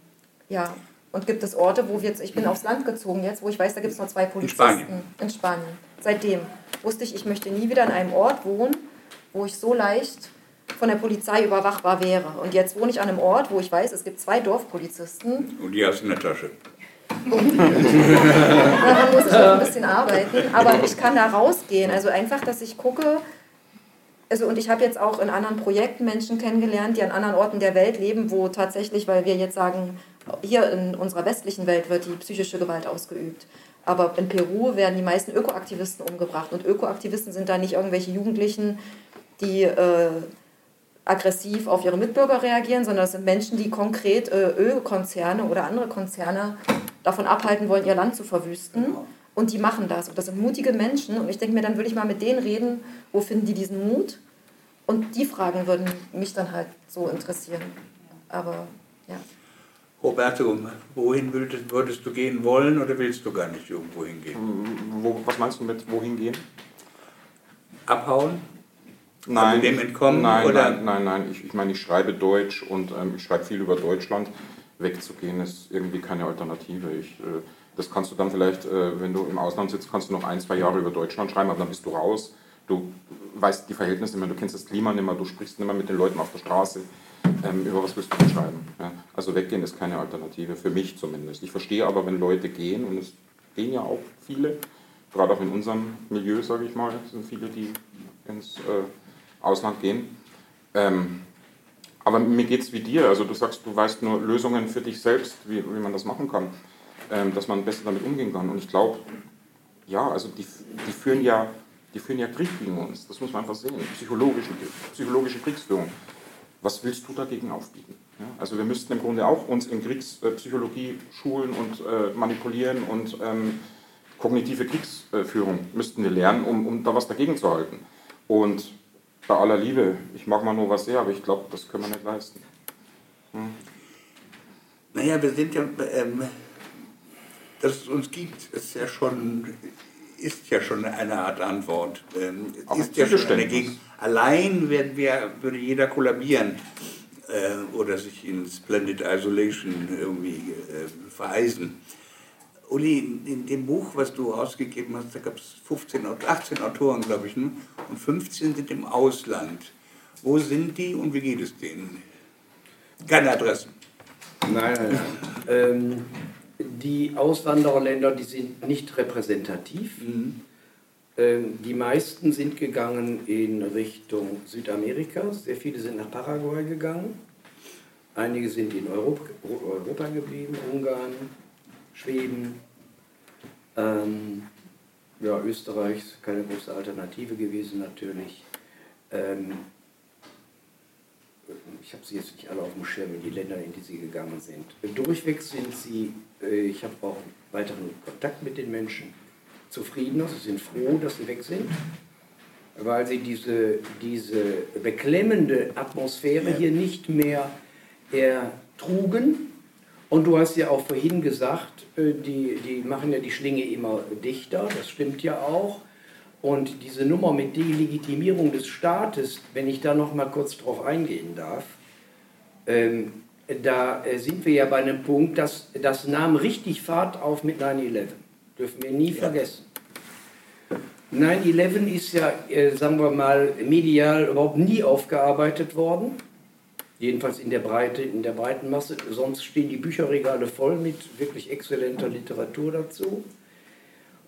ja, und gibt es Orte, wo wir jetzt, ich bin aufs Land gezogen jetzt, wo ich weiß, da gibt es noch zwei Polizisten. In Spanien. In Spanien. Seitdem wusste ich, ich möchte nie wieder in einem Ort wohnen, wo ich so leicht von der Polizei überwachbar wäre. Und jetzt wohne ich an einem Ort, wo ich weiß, es gibt zwei Dorfpolizisten.
Und die hast du in der Tasche.
Daran muss ich noch ein bisschen arbeiten. Aber ich kann da rausgehen. Also einfach, dass ich gucke. Also und ich habe jetzt auch in anderen Projekten Menschen kennengelernt, die an anderen Orten der Welt leben, wo tatsächlich, weil wir jetzt sagen, hier in unserer westlichen Welt wird die psychische Gewalt ausgeübt. Aber in Peru werden die meisten Ökoaktivisten umgebracht. Und Ökoaktivisten sind da nicht irgendwelche Jugendlichen, die äh, aggressiv auf ihre Mitbürger reagieren, sondern das sind Menschen, die konkret äh, Ölkonzerne oder andere Konzerne davon abhalten wollen, ihr Land zu verwüsten.
Genau.
Und die machen das. Und das sind mutige Menschen. Und ich denke mir, dann würde ich mal mit denen reden, wo finden die diesen Mut? Und die Fragen würden mich dann halt so interessieren. Aber ja.
Roberto, wohin würdest, würdest du gehen wollen oder willst du gar nicht irgendwo hingehen?
Wo, was meinst du mit wohin gehen?
Abhauen?
Nein,
dem entkommen,
Nein,
oder?
nein, nein, nein. Ich, ich meine, ich schreibe Deutsch und ähm, ich schreibe viel über Deutschland. Wegzugehen ist irgendwie keine Alternative. Ich, äh, das kannst du dann vielleicht, äh, wenn du im Ausland sitzt, kannst du noch ein, zwei Jahre über Deutschland schreiben, aber dann bist du raus. Du weißt die Verhältnisse nicht mehr, du kennst das Klima nicht mehr, du sprichst nicht mehr mit den Leuten auf der Straße. Ähm, über was willst du denn schreiben? Ja? Also weggehen ist keine Alternative, für mich zumindest. Ich verstehe aber, wenn Leute gehen, und es gehen ja auch viele, gerade auch in unserem Milieu, sage ich mal, sind viele, die ins äh, Ausland gehen. Ähm, aber mir geht es wie dir. Also du sagst, du weißt nur Lösungen für dich selbst, wie, wie man das machen kann, ähm, dass man besser damit umgehen kann. Und ich glaube, ja, also die, die, führen ja, die führen ja Krieg gegen uns. Das muss man einfach sehen. Psychologische, psychologische Kriegsführung. Was willst du dagegen aufbieten? Ja, also wir müssten im Grunde auch uns in Kriegspsychologie schulen und äh, manipulieren und ähm, kognitive Kriegsführung müssten wir lernen, um, um da was dagegen zu halten. Und bei aller Liebe, ich mag mal nur was sehr, aber ich glaube, das können wir nicht leisten. Hm.
Naja, wir sind ja, ähm, dass es uns gibt, ist ja schon, ist ja schon eine Art Antwort. Ähm, ist ja schon eine. Gegen Allein werden wir, würde jeder kollabieren äh, oder sich in Splendid Isolation irgendwie äh, vereisen. Uli, in, dem Buch, was du ausgegeben hast, da gab es 15, Aut- 18 Autoren, glaube ich, ne? und 15 sind im Ausland. Wo sind die und wie geht es denen? Keine Adressen.
Nein, nein, nein. ähm, die Auswandererländer, die sind nicht repräsentativ. Ähm, die meisten sind gegangen in Richtung Südamerika. Sehr viele sind nach Paraguay gegangen. Einige sind in Europa, Europa geblieben, Ungarn, Schweden. Ähm, ja, Österreich ist keine große Alternative gewesen natürlich. Ähm, ich habe sie jetzt nicht alle auf dem Schirm, in die Länder, in die sie gegangen sind. Durchweg sind sie, äh, ich habe auch weiteren Kontakt mit den Menschen, zufriedener, sie sind froh, dass sie weg sind, weil sie diese, diese beklemmende Atmosphäre
Ja.
hier nicht mehr ertrugen. Und du hast ja auch vorhin gesagt, äh, die, die machen ja die Schlinge immer dichter, das stimmt ja auch. Und diese Nummer mit Delegitimierung des Staates, wenn ich da noch mal kurz drauf eingehen darf, ähm, da äh, sind wir ja bei einem Punkt, dass das nahm richtig Fahrt auf mit 9-11. Dürfen wir nie vergessen. 9-11 ist ja, äh, sagen wir mal, medial überhaupt nie aufgearbeitet worden. Jedenfalls in der Breite, in der breiten Masse. Sonst stehen die Bücherregale voll mit wirklich exzellenter Literatur dazu.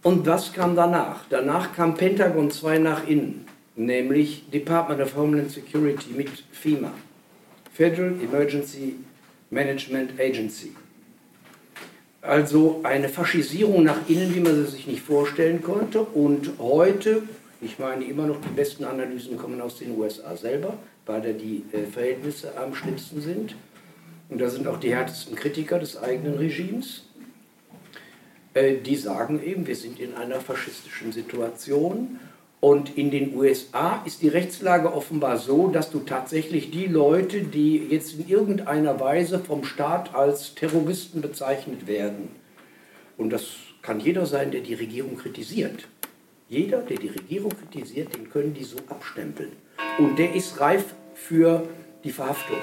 Und was kam danach? Danach kam Pentagon 2 nach innen, nämlich Department of Homeland Security mit FEMA, Federal Emergency Management Agency. Also eine Faschisierung nach innen, wie man sie sich nicht vorstellen konnte. Und heute, ich meine immer noch, die besten Analysen kommen aus den USA selber, weil da die äh, Verhältnisse am schlimmsten sind. Und da sind auch die härtesten Kritiker des eigenen Regimes. Äh, die sagen eben, wir sind in einer faschistischen Situation. Und in den USA ist die Rechtslage offenbar so, dass du tatsächlich die Leute, die jetzt in irgendeiner Weise vom Staat als Terroristen bezeichnet werden, und das kann jeder sein, der die Regierung kritisiert. Jeder, der die Regierung kritisiert, den können die so abstempeln. Und der ist reif für die Verhaftung.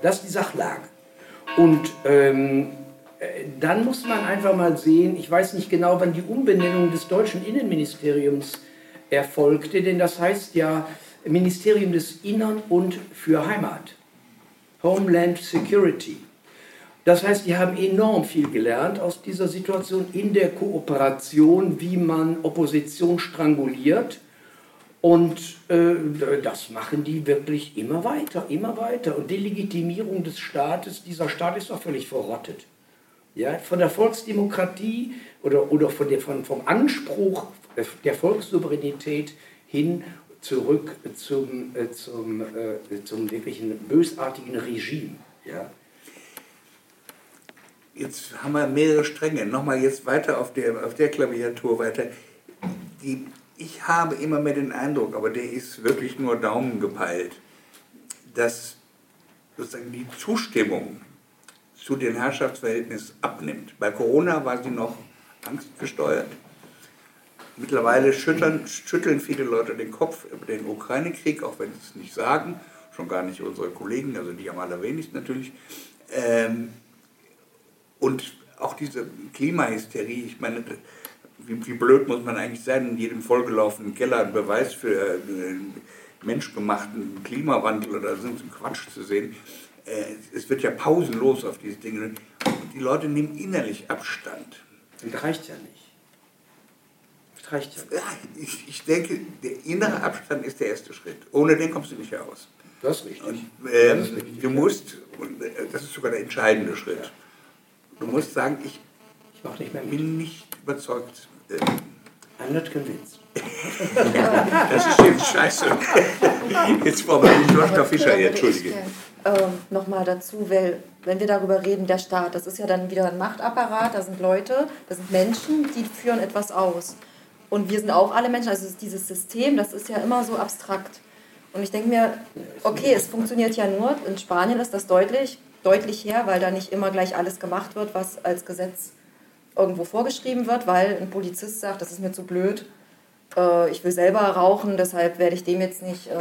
Das ist die Sachlage. Und ähm, äh, dann muss man einfach mal sehen, ich weiß nicht genau, wann die Umbenennung des deutschen Innenministeriums erfolgte, denn das heißt ja Ministerium des Innern und für Heimat. Homeland Security. Das heißt, die haben enorm viel gelernt aus dieser Situation in der Kooperation, wie man Opposition stranguliert. Und äh, das machen die wirklich immer weiter, immer weiter. Und Delegitimierung des Staates, dieser Staat ist doch völlig verrottet. Ja, von der Volksdemokratie oder, oder von der, von, vom Anspruch der Volkssouveränität hin zurück zum, äh, zum, äh, zum wirklichen bösartigen Regime. Ja.
jetzt haben wir mehrere Stränge. Nochmal jetzt weiter auf der, auf der Klaviatur weiter. Die, ich habe immer mehr den Eindruck, aber der ist wirklich nur Daumen gepeilt, dass sozusagen die Zustimmung zu den Herrschaftsverhältnissen abnimmt. Bei Corona war sie noch angstgesteuert. Mittlerweile schütteln, schütteln viele Leute den Kopf über den Ukraine-Krieg, auch wenn sie es nicht sagen, schon gar nicht unsere Kollegen, also die am allerwenigsten natürlich. Ähm, und auch diese Klimahysterie, ich meine, wie, wie, blöd muss man eigentlich sein, in jedem vollgelaufenen Keller einen Beweis für äh, menschgemachten Klimawandel oder so Quatsch zu sehen. Äh, es wird ja pausenlos auf diese Dinge. Und die Leute nehmen innerlich Abstand.
Das reicht ja nicht. Das reicht ja.
Ich, ich denke, der innere Abstand ist der erste Schritt. Ohne den kommst du nicht heraus.
Das ist richtig.
Und, äh, das ist richtig. Du musst, und äh, das ist sogar der entscheidende Schritt, du musst sagen, ich, ich nicht bin nicht überzeugt.
Äh, I'm not convinced.
das ist jetzt scheiße. Jetzt brauchen wir nicht Joschka Fischer, entschuldige.
Ähm, Nochmal dazu, weil, wenn wir darüber reden, der Staat, das ist ja dann wieder ein Machtapparat, da sind Leute, da sind Menschen, die führen etwas aus. Und wir sind auch alle Menschen, also dieses System, das ist ja immer so abstrakt. Und ich denke mir, okay, es funktioniert ja nur, in Spanien ist das deutlich, deutlich her, weil da nicht immer gleich alles gemacht wird, was als Gesetz irgendwo vorgeschrieben wird, weil ein Polizist sagt, das ist mir zu blöd, äh, ich will selber rauchen, deshalb werde ich dem jetzt nicht äh,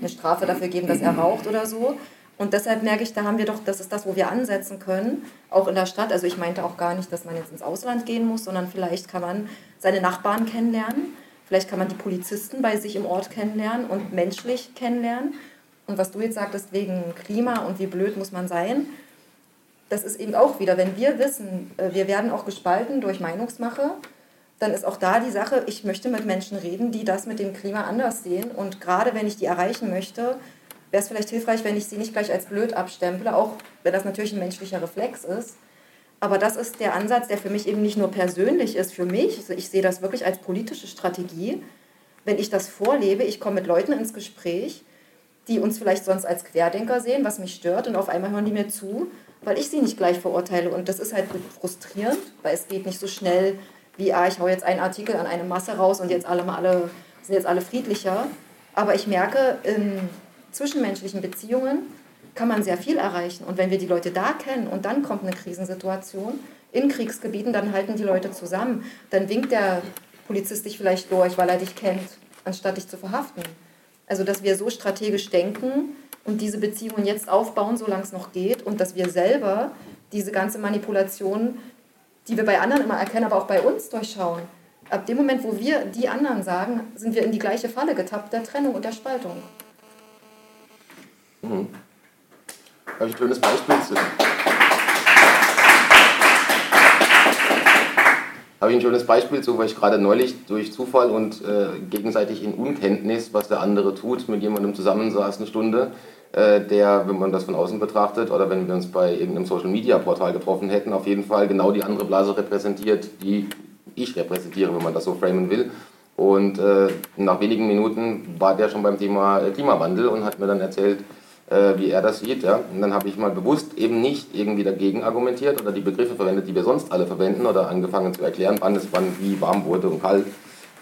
eine Strafe dafür geben, dass er raucht oder so. Und deshalb merke ich, da haben wir doch, das ist das, wo wir ansetzen können, auch in der Stadt. Also ich meinte auch gar nicht, dass man jetzt ins Ausland gehen muss, sondern vielleicht kann man seine Nachbarn kennenlernen, vielleicht kann man die Polizisten bei sich im Ort kennenlernen und menschlich kennenlernen. Und was du jetzt sagtest, wegen Klima und wie blöd muss man sein, das ist eben auch wieder, wenn wir wissen, äh, wir werden auch gespalten durch Meinungsmache, dann ist auch da die Sache, ich möchte mit Menschen reden, die das mit dem Klima anders sehen. Und gerade wenn ich die erreichen möchte, wäre es vielleicht hilfreich, wenn ich sie nicht gleich als blöd abstemple, auch wenn das natürlich ein menschlicher Reflex ist. Aber das ist der Ansatz, der für mich eben nicht nur persönlich ist, für mich, also ich sehe das wirklich als politische Strategie. Wenn ich das vorlebe, ich komme mit Leuten ins Gespräch, die uns vielleicht sonst als Querdenker sehen, was mich stört, und auf einmal hören die mir zu, weil ich sie nicht gleich verurteile. Und das ist halt frustrierend, weil es geht nicht so schnell wie, ah, ich hau jetzt einen Artikel an eine Masse raus und jetzt alle, alle, sind jetzt alle friedlicher. Aber ich merke, in zwischenmenschlichen Beziehungen kann man sehr viel erreichen. Und wenn wir die Leute da kennen und dann kommt eine Krisensituation in Kriegsgebieten, dann halten die Leute zusammen. Dann winkt der Polizist dich vielleicht durch, weil er dich kennt, anstatt dich zu verhaften. Also, dass wir so strategisch denken und diese Beziehungen jetzt aufbauen, solange es noch geht, und dass wir selber diese ganze Manipulation, die wir bei anderen immer erkennen, aber auch bei uns durchschauen. Ab dem Moment, wo wir die anderen sagen, sind wir in die gleiche Falle getappt, der Trennung und der Spaltung.
Mhm. Habe ich ein schönes Beispiel zu. Habe ich ein schönes Beispiel zu, weil ich gerade neulich durch Zufall und äh, gegenseitig in Unkenntnis, was der andere tut, mit jemandem zusammensaß eine Stunde, äh, der, wenn man das von außen betrachtet oder wenn wir uns bei irgendeinem Social Media Portal getroffen hätten, auf jeden Fall genau die andere Blase repräsentiert, die ich repräsentiere, wenn man das so framen will. Und äh, nach wenigen Minuten war der schon beim Thema Klimawandel und hat mir dann erzählt, äh, wie er das sieht. Ja? Und dann habe ich mal bewusst eben nicht irgendwie dagegen argumentiert oder die Begriffe verwendet, die wir sonst alle verwenden oder angefangen zu erklären, wann es wann wie warm wurde und kalt,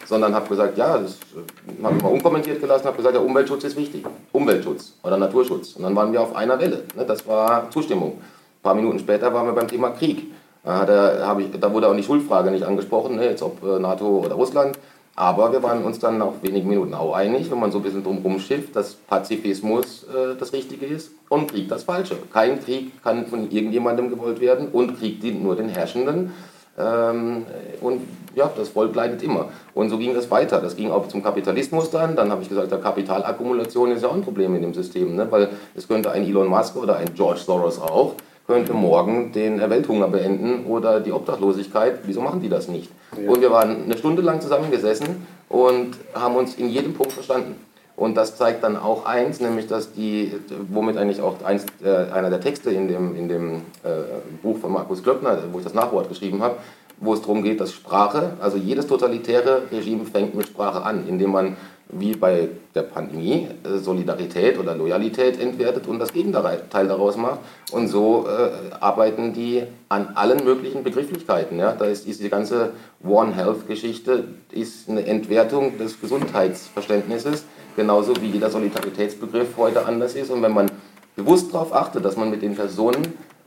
sondern habe gesagt, ja, das äh, habe ich mal unkommentiert gelassen, habe gesagt, ja, Umweltschutz ist wichtig. Umweltschutz oder Naturschutz. Und dann waren wir auf einer Welle. Ne? Das war Zustimmung. Ein paar Minuten später waren wir beim Thema Krieg. Da, ich, da wurde auch die Schuldfrage nicht angesprochen, ne? jetzt ob äh, NATO oder Russland. Aber wir waren uns dann nach wenigen Minuten auch einig, wenn man so ein bisschen drumherum schifft, dass Pazifismus äh, das Richtige ist und Krieg das Falsche. Kein Krieg kann von irgendjemandem gewollt werden und Krieg dient nur den Herrschenden. Ähm, und ja, das Volk leidet immer. Und so ging das weiter. Das ging auch zum Kapitalismus dann. Dann habe ich gesagt, der Kapitalakkumulation ist ja auch ein Problem in dem System, ne? weil es könnte ein Elon Musk oder ein George Soros auch könnte morgen den Welthunger beenden oder die Obdachlosigkeit. Wieso machen die das nicht? Ja. Und wir waren eine Stunde lang zusammengesessen und haben uns in jedem Punkt verstanden. Und das zeigt dann auch eins, nämlich dass die, womit eigentlich auch eins, äh, einer der Texte in dem, in dem äh, Buch von Markus Klöckner, wo ich das Nachwort geschrieben habe, wo es darum geht, dass Sprache, also jedes totalitäre Regime fängt mit Sprache an, indem man wie bei der Pandemie äh, Solidarität oder Loyalität entwertet und das Gegenteil daraus macht. Und so äh, arbeiten die an allen möglichen Begrifflichkeiten. Ja? Da ist diese ganze One Health-Geschichte eine Entwertung des Gesundheitsverständnisses, genauso wie jeder Solidaritätsbegriff heute anders ist. Und wenn man bewusst darauf achtet, dass man mit den Personen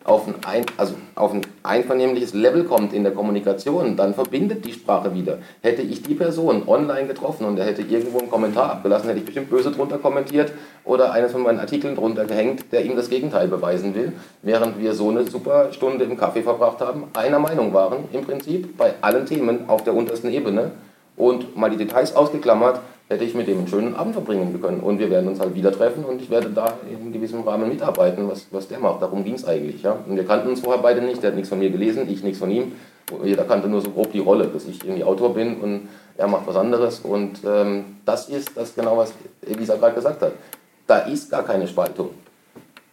auf ein, ein, also auf ein einvernehmliches Level kommt in der Kommunikation, dann verbindet die Sprache wieder. Hätte ich die Person online getroffen und er hätte irgendwo einen Kommentar abgelassen, hätte ich bestimmt böse drunter kommentiert oder eines von meinen Artikeln drunter gehängt, der ihm das Gegenteil beweisen will, während wir so eine super Stunde im Kaffee verbracht haben, einer Meinung waren im Prinzip bei allen Themen auf der untersten Ebene und mal die Details ausgeklammert, hätte ich mit dem einen schönen Abend verbringen können. Und wir werden uns halt wieder treffen und ich werde da in gewissem Rahmen mitarbeiten, was, was der macht. Darum ging es eigentlich. Ja? Und wir kannten uns vorher beide nicht, der hat nichts von mir gelesen, ich nichts von ihm. Jeder kannte nur so grob die Rolle, dass ich irgendwie Autor bin und er macht was anderes. Und ähm, das ist das genau, was Elisa gerade gesagt hat. Da ist gar keine Spaltung.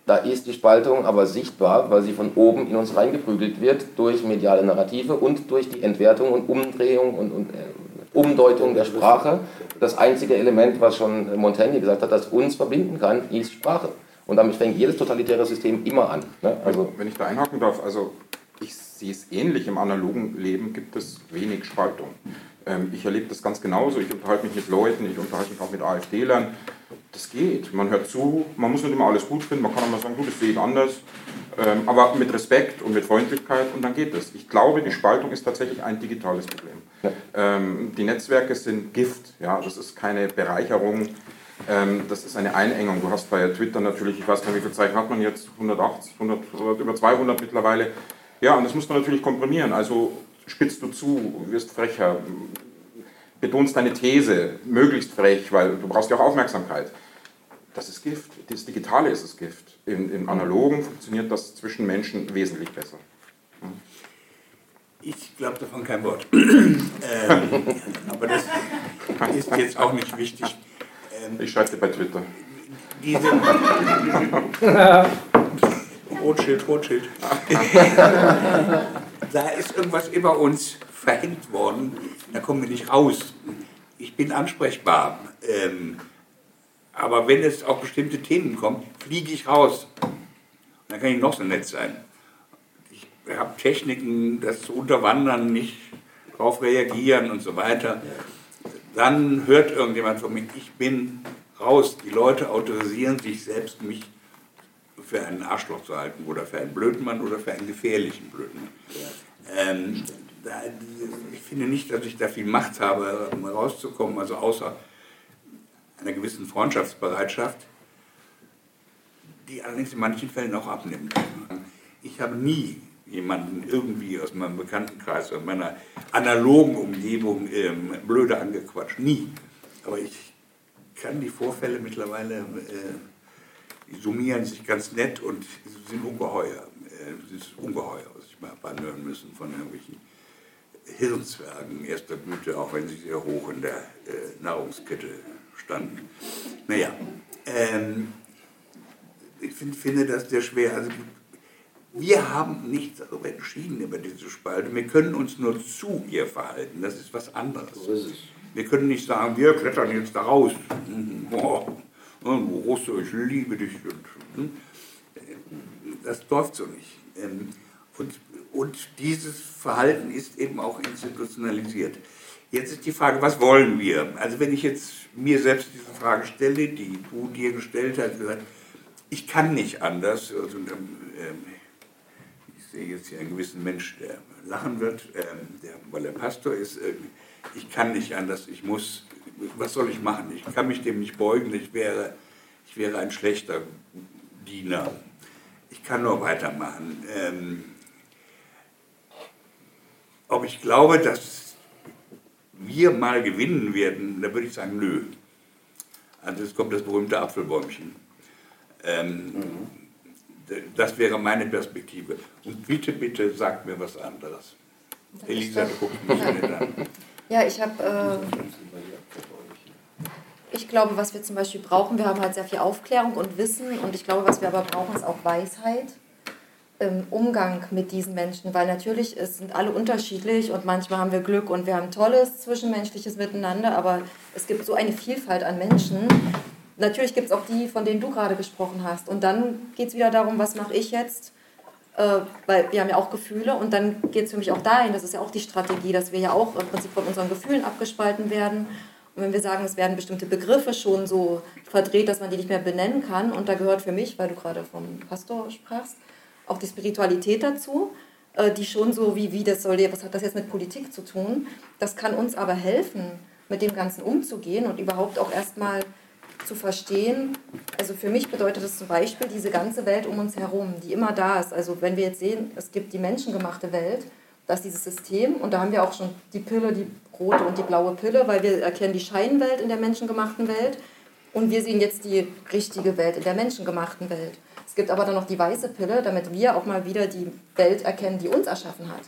Da ist die Spaltung aber sichtbar, weil sie von oben in uns reingeprügelt wird durch mediale Narrative und durch die Entwertung und Umdrehung und, und äh, Umdeutung der Sprache. Das einzige Element, was schon Montaigne gesagt hat, das uns verbinden kann, ist Sprache. Und damit fängt jedes totalitäre System immer an. Ne?
Also, Wenn ich da einhaken darf, also ich sehe es ähnlich. Im analogen Leben gibt es wenig Spaltung. Ähm, ich erlebe das ganz genauso. Ich unterhalte mich mit Leuten, ich unterhalte mich auch mit AfD-Lern. Das geht. Man hört zu, man muss nicht immer alles gut finden, man kann auch mal sagen, du, das sehe ich anders. Ähm, aber mit Respekt und mit Freundlichkeit und dann geht es. Ich glaube, die Spaltung ist tatsächlich ein digitales Problem. Ähm, die Netzwerke sind Gift, ja, das ist keine Bereicherung, ähm, das ist eine Einengung. Du hast bei Twitter natürlich, ich weiß gar nicht, wie viel Zeichen hat man jetzt, 180, 100, über 200 mittlerweile. Ja, und das muss man natürlich komprimieren. Also spitzt du zu, wirst frecher, betonst deine These, möglichst frech, weil du brauchst ja auch Aufmerksamkeit. Das ist Gift. Das Digitale ist das Gift. Im Analogen funktioniert das zwischen Menschen wesentlich besser.
Ich glaube davon kein Wort. ähm, aber das ist jetzt auch nicht wichtig.
Ähm, ich schreibe dir bei Twitter.
Diese Rotschild, Rotschild. da ist irgendwas über uns verhängt worden. Da kommen wir nicht raus. Ich bin ansprechbar. Ähm, aber wenn es auf bestimmte Themen kommt, fliege ich raus. Dann kann ich noch so nett sein. Habe Techniken, das zu unterwandern, nicht darauf reagieren und so weiter. Dann hört irgendjemand von mir, ich bin raus. Die Leute autorisieren sich selbst, mich für einen Arschloch zu halten oder für einen Blödmann oder für einen gefährlichen Blödmann. Ähm, da, ich finde nicht, dass ich da viel Macht habe, um rauszukommen, also außer einer gewissen Freundschaftsbereitschaft, die allerdings in manchen Fällen auch abnimmt. Ich habe nie jemanden irgendwie aus meinem Bekanntenkreis, aus meiner analogen Umgebung ähm, blöde angequatscht. Nie. Aber ich kann die Vorfälle mittlerweile, äh, die summieren sich ganz nett und sind ungeheuer. Äh, es ist ungeheuer, was ich mal anhören müssen von irgendwelchen Hirnzwergen erster Güte, auch wenn sie sehr hoch in der äh, Nahrungskette standen. Naja, ähm, ich find, finde das sehr schwer. Also, wir haben nichts darüber entschieden, über diese Spalte. Wir können uns nur zu ihr verhalten. Das ist was anderes. So ist wir können nicht sagen, wir klettern jetzt da raus. Boah, Russe, ich liebe dich. Hm? Das läuft so nicht. Ähm, und, und dieses Verhalten ist eben auch institutionalisiert. Jetzt ist die Frage, was wollen wir? Also wenn ich jetzt mir selbst diese Frage stelle, die du dir gestellt hast, gesagt, ich kann nicht anders. Also, ich sehe jetzt hier einen gewissen Mensch, der lachen wird, ähm, der, weil er Pastor ist. Äh, ich kann nicht anders, ich muss, was soll ich machen? Ich kann mich dem nicht beugen, ich wäre, ich wäre ein schlechter Diener. Ich kann nur weitermachen. Ähm, ob ich glaube, dass wir mal gewinnen werden, da würde ich sagen, nö. Also jetzt kommt das berühmte Apfelbäumchen. Ähm, mhm. Das wäre meine Perspektive. Und bitte, bitte sagt mir was anderes. Elisa, du guckst mich nicht an.
Ja, ich habe. Äh, ich glaube, was wir zum Beispiel brauchen, wir haben halt sehr viel Aufklärung und Wissen und ich glaube, was wir aber brauchen, ist auch Weisheit im Umgang mit diesen Menschen, weil natürlich es sind alle unterschiedlich und manchmal haben wir Glück und wir haben tolles zwischenmenschliches Miteinander, aber es gibt so eine Vielfalt an Menschen. Natürlich gibt es auch die, von denen du gerade gesprochen hast. Und dann geht es wieder darum, was mache ich jetzt? Äh, weil wir haben ja auch Gefühle und dann geht es für mich auch dahin, das ist ja auch die Strategie, dass wir ja auch im Prinzip von unseren Gefühlen abgespalten werden. Und wenn wir sagen, es werden bestimmte Begriffe schon so verdreht, dass man die nicht mehr benennen kann, und da gehört für mich, weil du gerade vom Pastor sprachst, auch die Spiritualität dazu, äh, die schon so wie, wie das soll, was hat das jetzt mit Politik zu tun? Das kann uns aber helfen, mit dem Ganzen umzugehen und überhaupt auch erstmal zu verstehen. Also für mich bedeutet das zum Beispiel diese ganze Welt um uns herum, die immer da ist. Also wenn wir jetzt sehen, es gibt die menschengemachte Welt, das ist dieses System und da haben wir auch schon die Pille, die rote und die blaue Pille, weil wir erkennen die Scheinwelt in der menschengemachten Welt und wir sehen jetzt die richtige Welt in der menschengemachten Welt. Es gibt aber dann noch die weiße Pille, damit wir auch mal wieder die Welt erkennen, die uns erschaffen hat,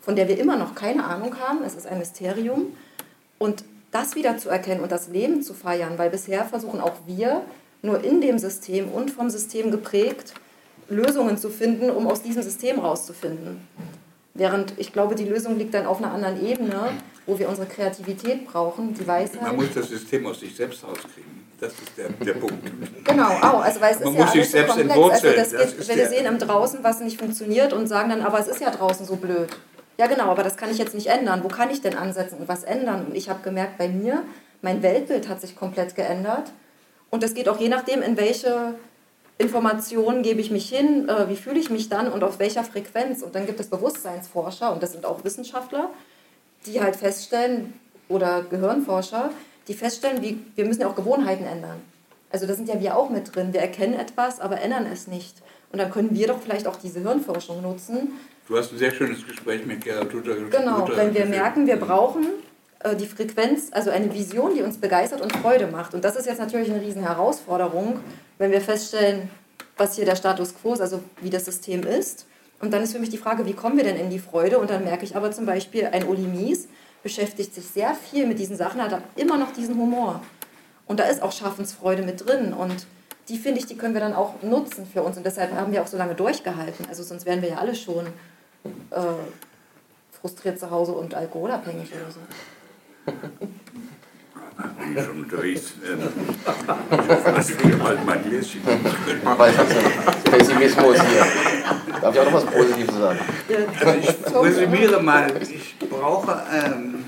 von der wir immer noch keine Ahnung haben. Es ist ein Mysterium. Und das wieder zu erkennen und das Leben zu feiern, weil bisher versuchen auch wir nur in dem System und vom System geprägt, Lösungen zu finden, um aus diesem System rauszufinden. Während ich glaube, die Lösung liegt dann auf einer anderen Ebene, wo wir unsere Kreativität brauchen, die Weisheit.
Man muss das System aus sich selbst rauskriegen. Das ist der, der Punkt.
Genau, auch. Also, weil es
Man
ist ja
muss sich
alles so
selbst
komplex.
entwurzeln.
Also, das
Das
geht,
ist
wenn wir sehen im Draußen, was nicht funktioniert und sagen dann, aber es ist ja draußen so blöd. Ja, genau, aber das kann ich jetzt nicht ändern. Wo kann ich denn ansetzen und was ändern? Und ich habe gemerkt, bei mir, mein Weltbild hat sich komplett geändert. Und das geht auch je nachdem, in welche Informationen gebe ich mich hin, äh, wie fühle ich mich dann und auf welcher Frequenz. Und dann gibt es Bewusstseinsforscher, und das sind auch Wissenschaftler, die halt feststellen, oder Gehirnforscher, die feststellen, wie, wir müssen ja auch Gewohnheiten ändern. Also da sind ja wir auch mit drin. Wir erkennen etwas, aber ändern es nicht. Und dann können wir doch vielleicht auch diese Hirnforschung nutzen.
Du hast ein sehr schönes Gespräch mit Gerhard Luther
Genau,
Luther
wenn wir merken, wir brauchen äh, die Frequenz, also eine Vision, die uns begeistert und Freude macht. Und das ist jetzt natürlich eine riesen Herausforderung, wenn wir feststellen, was hier der Status quo ist, also wie das System ist. Und dann ist für mich die Frage, wie kommen wir denn in die Freude? Und dann merke ich aber zum Beispiel, ein Uli Mies beschäftigt sich sehr viel mit diesen Sachen, hat immer noch diesen Humor. Und da ist auch Schaffensfreude mit drin. Und die finde ich, die können wir dann auch nutzen für uns. Und deshalb haben wir auch so lange durchgehalten. Also sonst wären wir ja alle schon äh, frustriert zu Hause und alkoholabhängig oder so.
bin ich schon unterwegs. Ich hoffe, dass wir bald mal ein Gläschen
Pessimismus hier. Darf ich auch noch was Positives sagen?
Also ich resümiere mal, ich brauche ähm,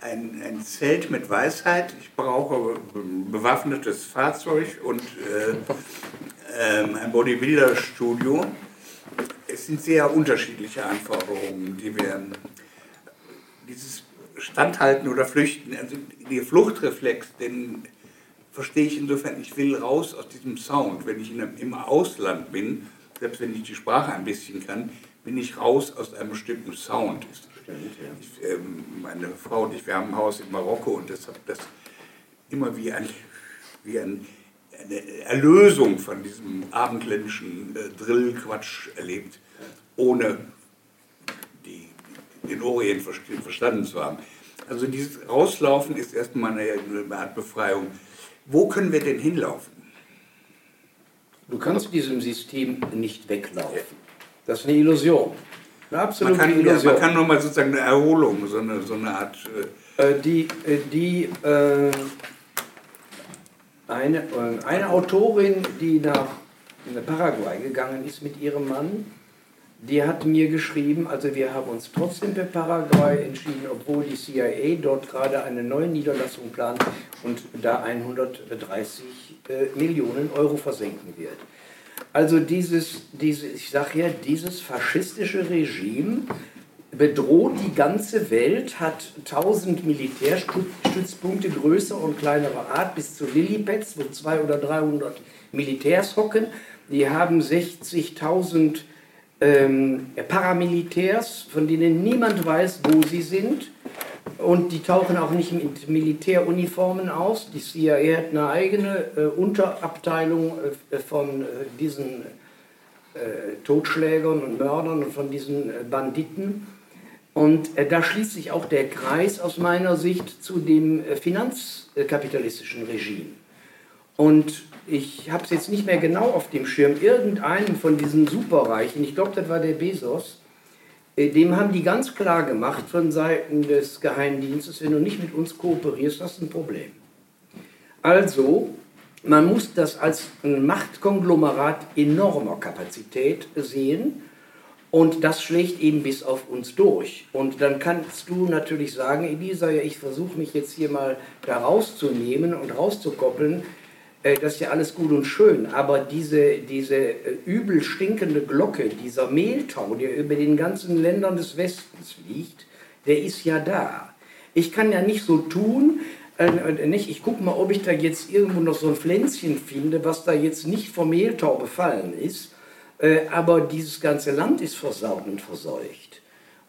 ein, ein Zelt mit Weisheit, ich brauche ein bewaffnetes Fahrzeug und äh, ähm, ein Bodybuilder-Studio. Es sind sehr unterschiedliche Anforderungen, die wir dieses Standhalten oder Flüchten, also der Fluchtreflex, den verstehe ich insofern, ich will raus aus diesem Sound. Wenn ich in einem, im Ausland bin, selbst wenn ich die Sprache ein bisschen kann, bin ich raus aus einem bestimmten Sound. Ich, ähm, meine Frau und ich, wir haben ein Haus in Marokko und deshalb das immer wie, ein, wie ein, eine Erlösung von diesem abendländischen äh, Drill-Quatsch erlebt, ohne die, den Orient verstanden zu haben. Also dieses Rauslaufen ist erstmal eine, eine Art Befreiung. Wo können wir denn hinlaufen?
Du kannst diesem System nicht weglaufen. Das ist eine Illusion. Eine
Man
absolute
kann, ja,
Illusion.
man kann nur mal sozusagen eine Erholung, so eine, so eine Art. Äh,
Äh, die äh, die äh, eine, äh, eine Autorin, die nach Paraguay gegangen ist mit ihrem Mann, die hat mir geschrieben, also wir haben uns trotzdem für Paraguay entschieden, obwohl die CIA dort gerade eine neue Niederlassung plant und da 130 äh, Millionen Euro versenken wird. Also dieses, diese, ich sage ja, dieses faschistische Regime bedroht die ganze Welt, hat 1000 Militärstützpunkte größer und kleinerer Art bis zu Lilipads, wo 200 oder 300 Militärs hocken. Die haben 60.000 ähm, Paramilitärs, von denen niemand weiß, wo sie sind. Und die tauchen auch nicht mit Militäruniformen aus. Die CIA hat eine eigene äh, Unterabteilung äh, von äh, diesen äh, Totschlägern und Mördern und von diesen äh, Banditen. Und äh, da schließt sich auch der Kreis aus meiner Sicht zu dem äh, finanzkapitalistischen Regime. Und ich habe es jetzt nicht mehr genau auf dem Schirm, irgendeinen von diesen Superreichen, ich glaube, das war der Bezos, äh, dem haben die ganz klar gemacht von Seiten des Geheimdienstes, wenn du nicht mit uns kooperierst, hast du ein Problem. Also, man muss das als ein Machtkonglomerat enormer Kapazität sehen und das schlägt eben bis auf uns durch. Und dann kannst du natürlich sagen, Elisa, ich versuche mich jetzt hier mal da rauszunehmen und rauszukoppeln. Äh, das ist ja alles gut und schön, aber diese, diese äh, übel stinkende Glocke, dieser Mehltau, der über den ganzen Ländern des Westens liegt, der ist ja da. Ich kann ja nicht so tun, äh, nicht, ich gucke mal, ob ich da jetzt irgendwo noch so ein Pflänzchen finde, was da jetzt nicht vom Mehltau befallen ist. Äh, aber dieses ganze Land ist versaut und verseucht.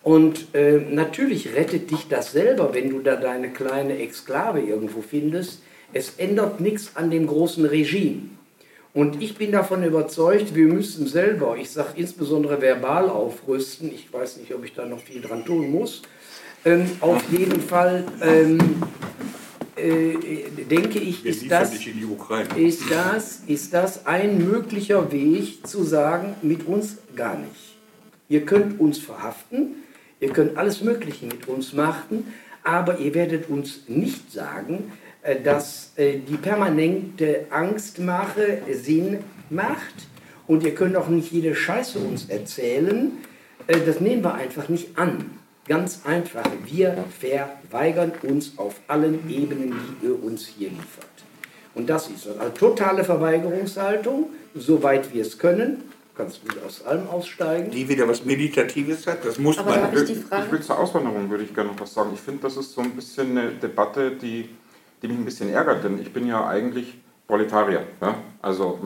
Und äh, natürlich rettet dich das selber, wenn du da deine kleine Exklave irgendwo findest. Es ändert nichts an dem großen Regime. Und ich bin davon überzeugt, wir müssen selber, ich sage insbesondere verbal aufrüsten, ich weiß nicht, ob ich da noch viel dran tun muss, ähm, auf jeden Fall ähm, äh, denke ich, ist das, ist, das, ist das ein möglicher Weg zu sagen, mit uns gar nicht. Ihr könnt uns verhaften, ihr könnt alles Mögliche mit uns machen, aber ihr werdet uns nicht sagen, äh, dass äh, die permanente Angstmache Sinn macht und ihr könnt auch nicht jede Scheiße uns erzählen. Das nehmen wir einfach nicht an. Ganz einfach, wir verweigern uns auf allen Ebenen, die ihr uns hier liefert. Und das ist eine totale Verweigerungshaltung, soweit wir es können. Kannst du aus allem aussteigen.
Die wieder was Meditatives hat, das muss
Aber
man.
ich,
ich, ich will zur Auswanderung würde ich gerne noch was sagen. Ich finde, das ist so ein bisschen eine Debatte, die, die mich ein bisschen ärgert, denn ich bin ja eigentlich Proletarier. Ja? Also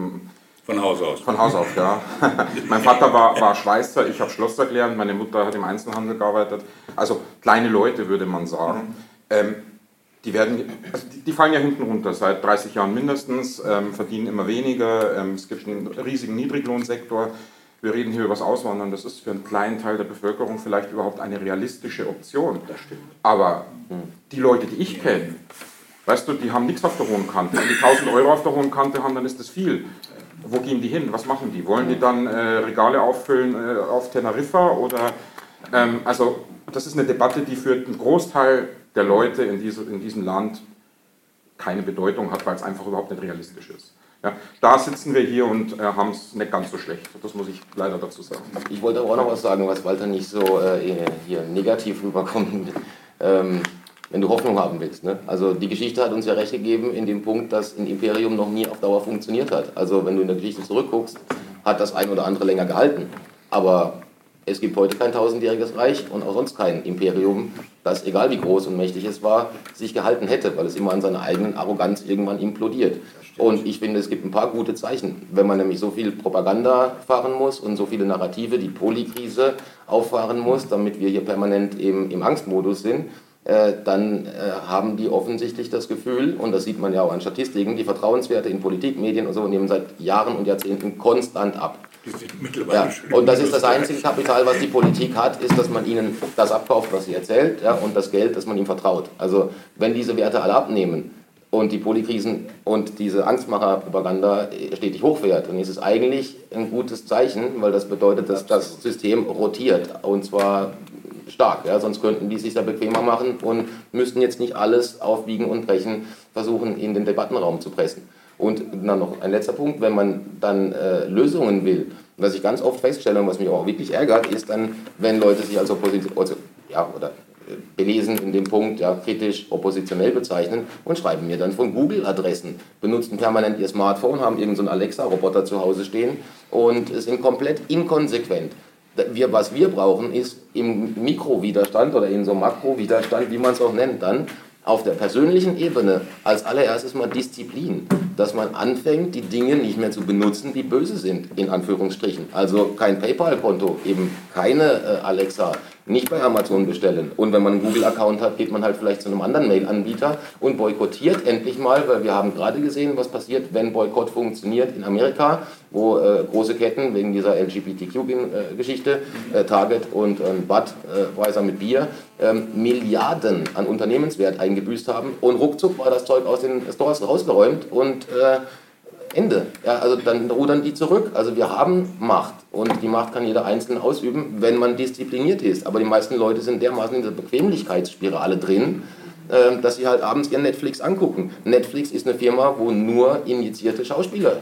von Haus aus.
Von Haus aus, ja. mein Vater war, war Schweißer, ich habe Schlosser gelernt, meine Mutter hat im Einzelhandel gearbeitet. Also kleine Leute, würde man sagen. Ähm, die, werden, also die, die, fallen ja hinten runter, seit 30 Jahren mindestens, ähm, verdienen immer weniger. Ähm, es gibt einen riesigen Niedriglohnsektor. Wir reden hier über das Auswandern, das ist für einen kleinen Teil der Bevölkerung vielleicht überhaupt eine realistische Option.
Das stimmt.
Aber die Leute, die ich kenne, weißt du, die haben nichts auf der hohen Kante. Wenn die 1000 Euro auf der hohen Kante haben, dann ist das viel wo gehen die hin? Was machen die? Wollen die dann äh, Regale auffüllen äh, auf Teneriffa? Oder, ähm, also das ist eine Debatte, die für einen Großteil der Leute in, diese, in diesem Land keine Bedeutung hat, weil es einfach überhaupt nicht realistisch ist. Ja, da sitzen wir hier und äh, haben es nicht ganz so schlecht. Das muss ich leider dazu sagen.
Ich wollte auch noch was sagen, was Walter nicht so äh, hier negativ rüberkommt. Ähm, wenn du Hoffnung haben willst. Ne? Also die Geschichte hat uns ja recht gegeben in dem Punkt, dass ein Imperium noch nie auf Dauer funktioniert hat. Also wenn du in der Geschichte zurückguckst, hat das ein oder andere länger gehalten. Aber es gibt heute kein tausendjähriges Reich und auch sonst kein Imperium, das, egal wie groß und mächtig es war, sich gehalten hätte, weil es immer an seiner eigenen Arroganz irgendwann implodiert. Und ich finde, es gibt ein paar gute Zeichen. Wenn man nämlich so viel Propaganda fahren muss und so viele Narrative, die Polykrise auffahren muss, damit wir hier permanent im, im Angstmodus sind, äh, dann äh, haben die offensichtlich das Gefühl, und das sieht man ja auch an Statistiken, die Vertrauenswerte in Politik, Medien und so nehmen seit Jahren und Jahrzehnten konstant ab. Ja, und das ist das einzige Kapital, was die Politik hat, ist, dass man ihnen das abkauft, was sie erzählt, ja, und das Geld, dass man ihm vertraut. Also wenn diese Werte alle abnehmen und die Polykrisen und diese Angstmacherpropaganda stetig hochfährt, dann ist es eigentlich ein gutes Zeichen, weil das bedeutet, dass das System rotiert und zwar stark. Ja? Sonst könnten die sich da bequemer machen und müssten jetzt nicht alles aufwiegen und brechen, versuchen in den Debattenraum zu pressen. Und dann noch ein letzter Punkt, wenn man dann äh, Lösungen will, was ich ganz oft feststelle und was mich auch wirklich ärgert, ist dann, wenn Leute sich als Opposition, also, ja, oder äh, belesen in dem Punkt, ja, kritisch oppositionell bezeichnen und schreiben mir dann von Google-Adressen, benutzen permanent ihr Smartphone, haben irgendeinen so Alexa-Roboter zu Hause stehen und sind komplett inkonsequent wir, was wir brauchen, ist im Mikrowiderstand oder in so Makrowiderstand, wie man es auch nennt, dann auf der persönlichen Ebene als allererstes mal Disziplin, dass man anfängt, die Dinge nicht mehr zu benutzen, die böse sind, in Anführungsstrichen. Also kein PayPal-Konto, eben keine äh, Alexa, nicht bei Amazon bestellen. Und wenn man einen Google-Account hat, geht man halt vielleicht zu einem anderen Mail-Anbieter und boykottiert endlich mal, weil wir haben gerade gesehen, was passiert, wenn Boykott funktioniert in Amerika, wo äh, große Ketten wegen dieser LGBTQ-Geschichte, äh, Target und äh, Budweiser mit Bier, ähm, Milliarden an Unternehmenswert eingebüßt haben und ruckzuck war das Zeug aus den Stores rausgeräumt und äh, Ende. Ja, also dann rudern die zurück. Also wir haben Macht und die Macht kann jeder Einzelne ausüben, wenn man diszipliniert ist. Aber die meisten Leute sind dermaßen in dieser Bequemlichkeitsspirale drin, äh, dass sie halt abends ihren Netflix angucken. Netflix ist eine Firma, wo nur injizierte Schauspieler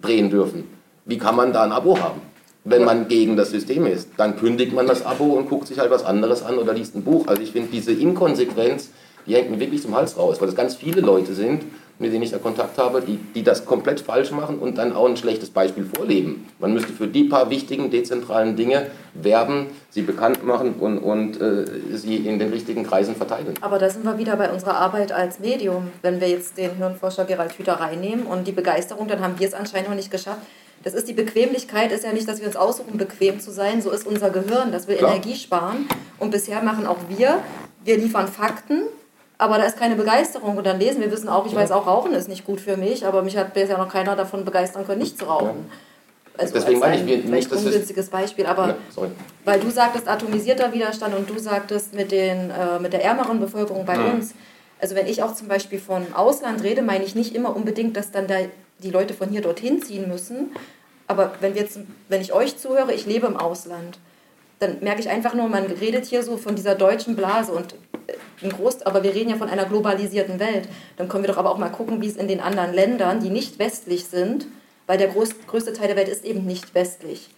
drehen dürfen. Wie kann man da ein Abo haben? Wenn man gegen das System ist, dann kündigt man das Abo und guckt sich halt was anderes an oder liest ein Buch. Also ich finde diese Inkonsequenz, die hängt mir wirklich zum Hals raus, weil es ganz viele Leute sind, mit denen ich da Kontakt habe, die, die das komplett falsch machen und dann auch ein schlechtes Beispiel vorleben. Man müsste für die paar wichtigen dezentralen Dinge werben, sie bekannt machen und, und äh, sie in den richtigen Kreisen verteilen.
Aber da sind wir wieder bei unserer Arbeit als Medium. Wenn wir jetzt den Hirnforscher Gerald Hüther reinnehmen und die Begeisterung, dann haben wir es anscheinend noch nicht geschafft. Das ist die Bequemlichkeit, ist ja nicht, dass wir uns aussuchen, bequem zu sein. So ist unser Gehirn, dass wir Klar. Energie sparen. Und bisher machen auch wir, wir liefern Fakten, aber da ist keine Begeisterung. Und dann lesen wir, wissen auch, ich weiß auch, Rauchen ist nicht gut für mich, aber mich hat bisher noch keiner davon begeistern können, nicht zu rauchen. Also
Deswegen meine ich,
wir, vielleicht ein ungünstiges Beispiel, aber ja, weil du sagtest atomisierter Widerstand und du sagtest mit, den, äh, mit der ärmeren Bevölkerung bei mhm. uns. Also wenn ich auch zum Beispiel von Ausland rede, meine ich nicht immer unbedingt, dass dann da die Leute von hier dorthin ziehen müssen. Aber wenn, wir jetzt, wenn ich euch zuhöre, ich lebe im Ausland, dann merke ich einfach nur, man redet hier so von dieser deutschen Blase und ein Groß, aber wir reden ja von einer globalisierten Welt. Dann können wir doch aber auch mal gucken, wie es in den anderen Ländern, die nicht westlich sind, weil der groß, größte Teil der Welt ist eben nicht westlich.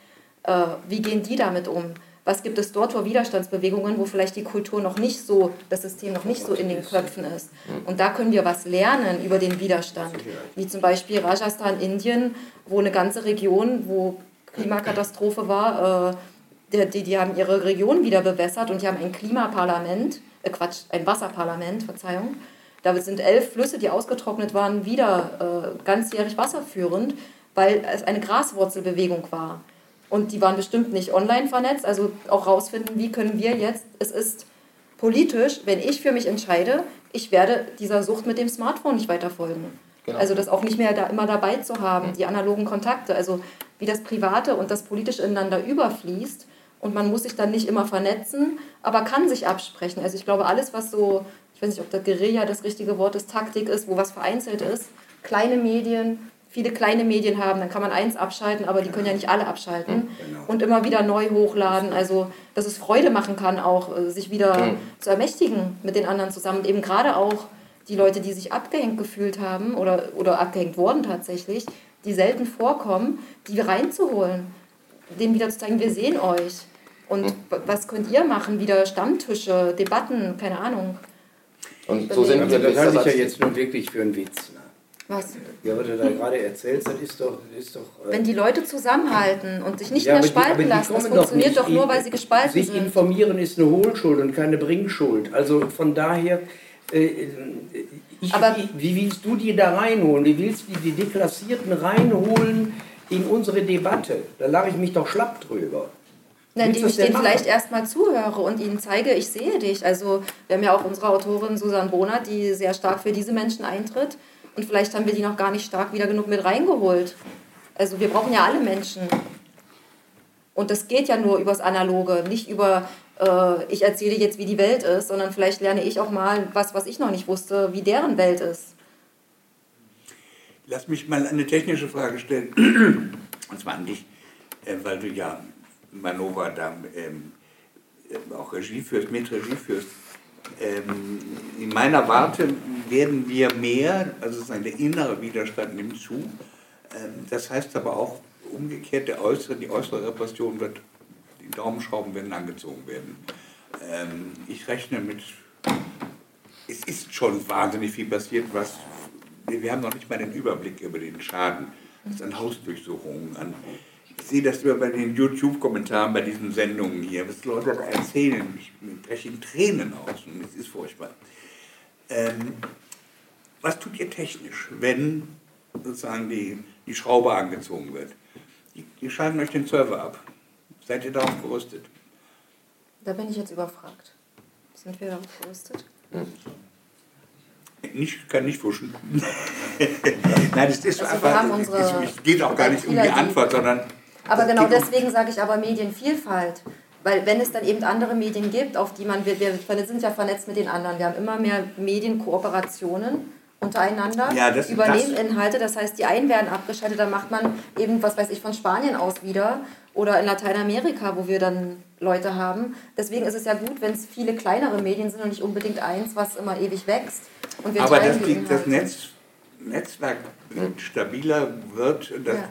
Äh, wie gehen die damit um? Was gibt es dort für Widerstandsbewegungen, wo vielleicht die Kultur noch nicht so, das System noch nicht so in den Köpfen ist? Und da können wir was lernen über den Widerstand. Wie zum Beispiel Rajasthan, Indien, wo eine ganze Region, wo Klimakatastrophe war, äh, die, die haben ihre Region wieder bewässert und die haben ein Klimaparlament äh Quatsch, ein Wasserparlament, Verzeihung. Da sind elf Flüsse, die ausgetrocknet waren, wieder äh, ganzjährig wasserführend, weil es eine Graswurzelbewegung war. Und die waren bestimmt nicht online vernetzt, also auch rausfinden, wie können wir jetzt, es ist politisch, wenn ich für mich entscheide, ich werde dieser Sucht mit dem Smartphone nicht weiter folgen. Genau. Also das auch nicht mehr da immer dabei zu haben, die analogen Kontakte, also wie das Private und das Politische ineinander überfließt und man muss sich dann nicht immer vernetzen, aber kann sich absprechen. Also ich glaube, alles, was so, ich weiß nicht, ob das Guerilla das richtige Wort ist, Taktik ist, wo was vereinzelt ist, kleine Medien, viele kleine Medien haben, dann kann man eins abschalten, aber die können ja nicht alle abschalten genau. und immer wieder neu hochladen. Also, dass es Freude machen kann, auch äh, sich wieder mhm. zu ermächtigen mit den anderen zusammen. Und eben gerade auch die Leute, die sich abgehängt gefühlt haben oder, oder abgehängt wurden tatsächlich, die selten vorkommen, die reinzuholen, denen wieder zu zeigen, wir sehen euch. Und hm. was könnt ihr machen? Wieder Stammtische, Debatten, keine Ahnung.
Und so sind wir. Das halte ich ja jetzt nur wirklich für einen Witz. Ne?
Was?
Ja, was du da gerade erzählst, das ist doch. Das ist doch
äh Wenn die Leute zusammenhalten und sich nicht ja, mehr spalten die, lassen, das funktioniert doch, doch nur, weil sie gespalten
sich
sind.
Sich informieren ist eine Hohlschuld und keine Bringschuld. Also von daher. Äh, ich, Aber wie, wie willst du die da reinholen? Wie willst du die Deklassierten reinholen in unsere Debatte? Da lache ich mich doch schlapp drüber.
Na, indem ich denen vielleicht erstmal zuhöre und ihnen zeige, ich sehe dich. Also wir haben ja auch unsere Autorin Susanne Bohner, die sehr stark für diese Menschen eintritt. Und vielleicht haben wir die noch gar nicht stark wieder genug mit reingeholt. Also wir brauchen ja alle Menschen. Und das geht ja nur übers Analoge, nicht über, äh, ich erzähle jetzt, wie die Welt ist, sondern vielleicht lerne ich auch mal was, was ich noch nicht wusste, wie deren Welt ist.
Lass mich mal eine technische Frage stellen. Und zwar an dich, äh, weil du ja Manova da ähm, auch Regie führst, mit Regie führst. Ähm, in meiner Warte werden wir mehr, also der innere Widerstand nimmt zu. Ähm, das heißt aber auch umgekehrt, der äußere, die äußere Repression wird, die Daumenschrauben werden angezogen werden. Ähm, ich rechne mit, es ist schon wahnsinnig viel passiert, was wir haben noch nicht mal den Überblick über den Schaden. Das an Hausdurchsuchungen, an ich sehe das immer bei den YouTube-Kommentaren bei diesen Sendungen hier, was Leute erzählen. Ich breche in Tränen aus und es ist furchtbar. Ähm, was tut ihr technisch, wenn sozusagen die, die Schraube angezogen wird? Die, die schalten euch den Server ab. Seid ihr darauf gerüstet?
Da bin ich jetzt überfragt. Sind wir darauf gerüstet?
Nicht, kann nicht fuschen. Nein, das ist also einfach. Es geht auch gar nicht um die Antwort, sondern
aber genau deswegen sage ich aber Medienvielfalt. Weil wenn es dann eben andere Medien gibt, auf die man, wir, wir sind ja vernetzt mit den anderen, wir haben immer mehr Medienkooperationen untereinander,
Ja, das-
übernehmen
das-
Inhalte, das heißt, die einen werden abgeschaltet, dann macht man eben, was weiß ich, von Spanien aus wieder oder in Lateinamerika, wo wir dann Leute haben. Deswegen ist es ja gut, wenn es viele kleinere Medien sind und nicht unbedingt eins, was immer ewig wächst. Und wir
Aber das
Inhalte.
Netz, Netzwerk stabiler wird, dass
Ja.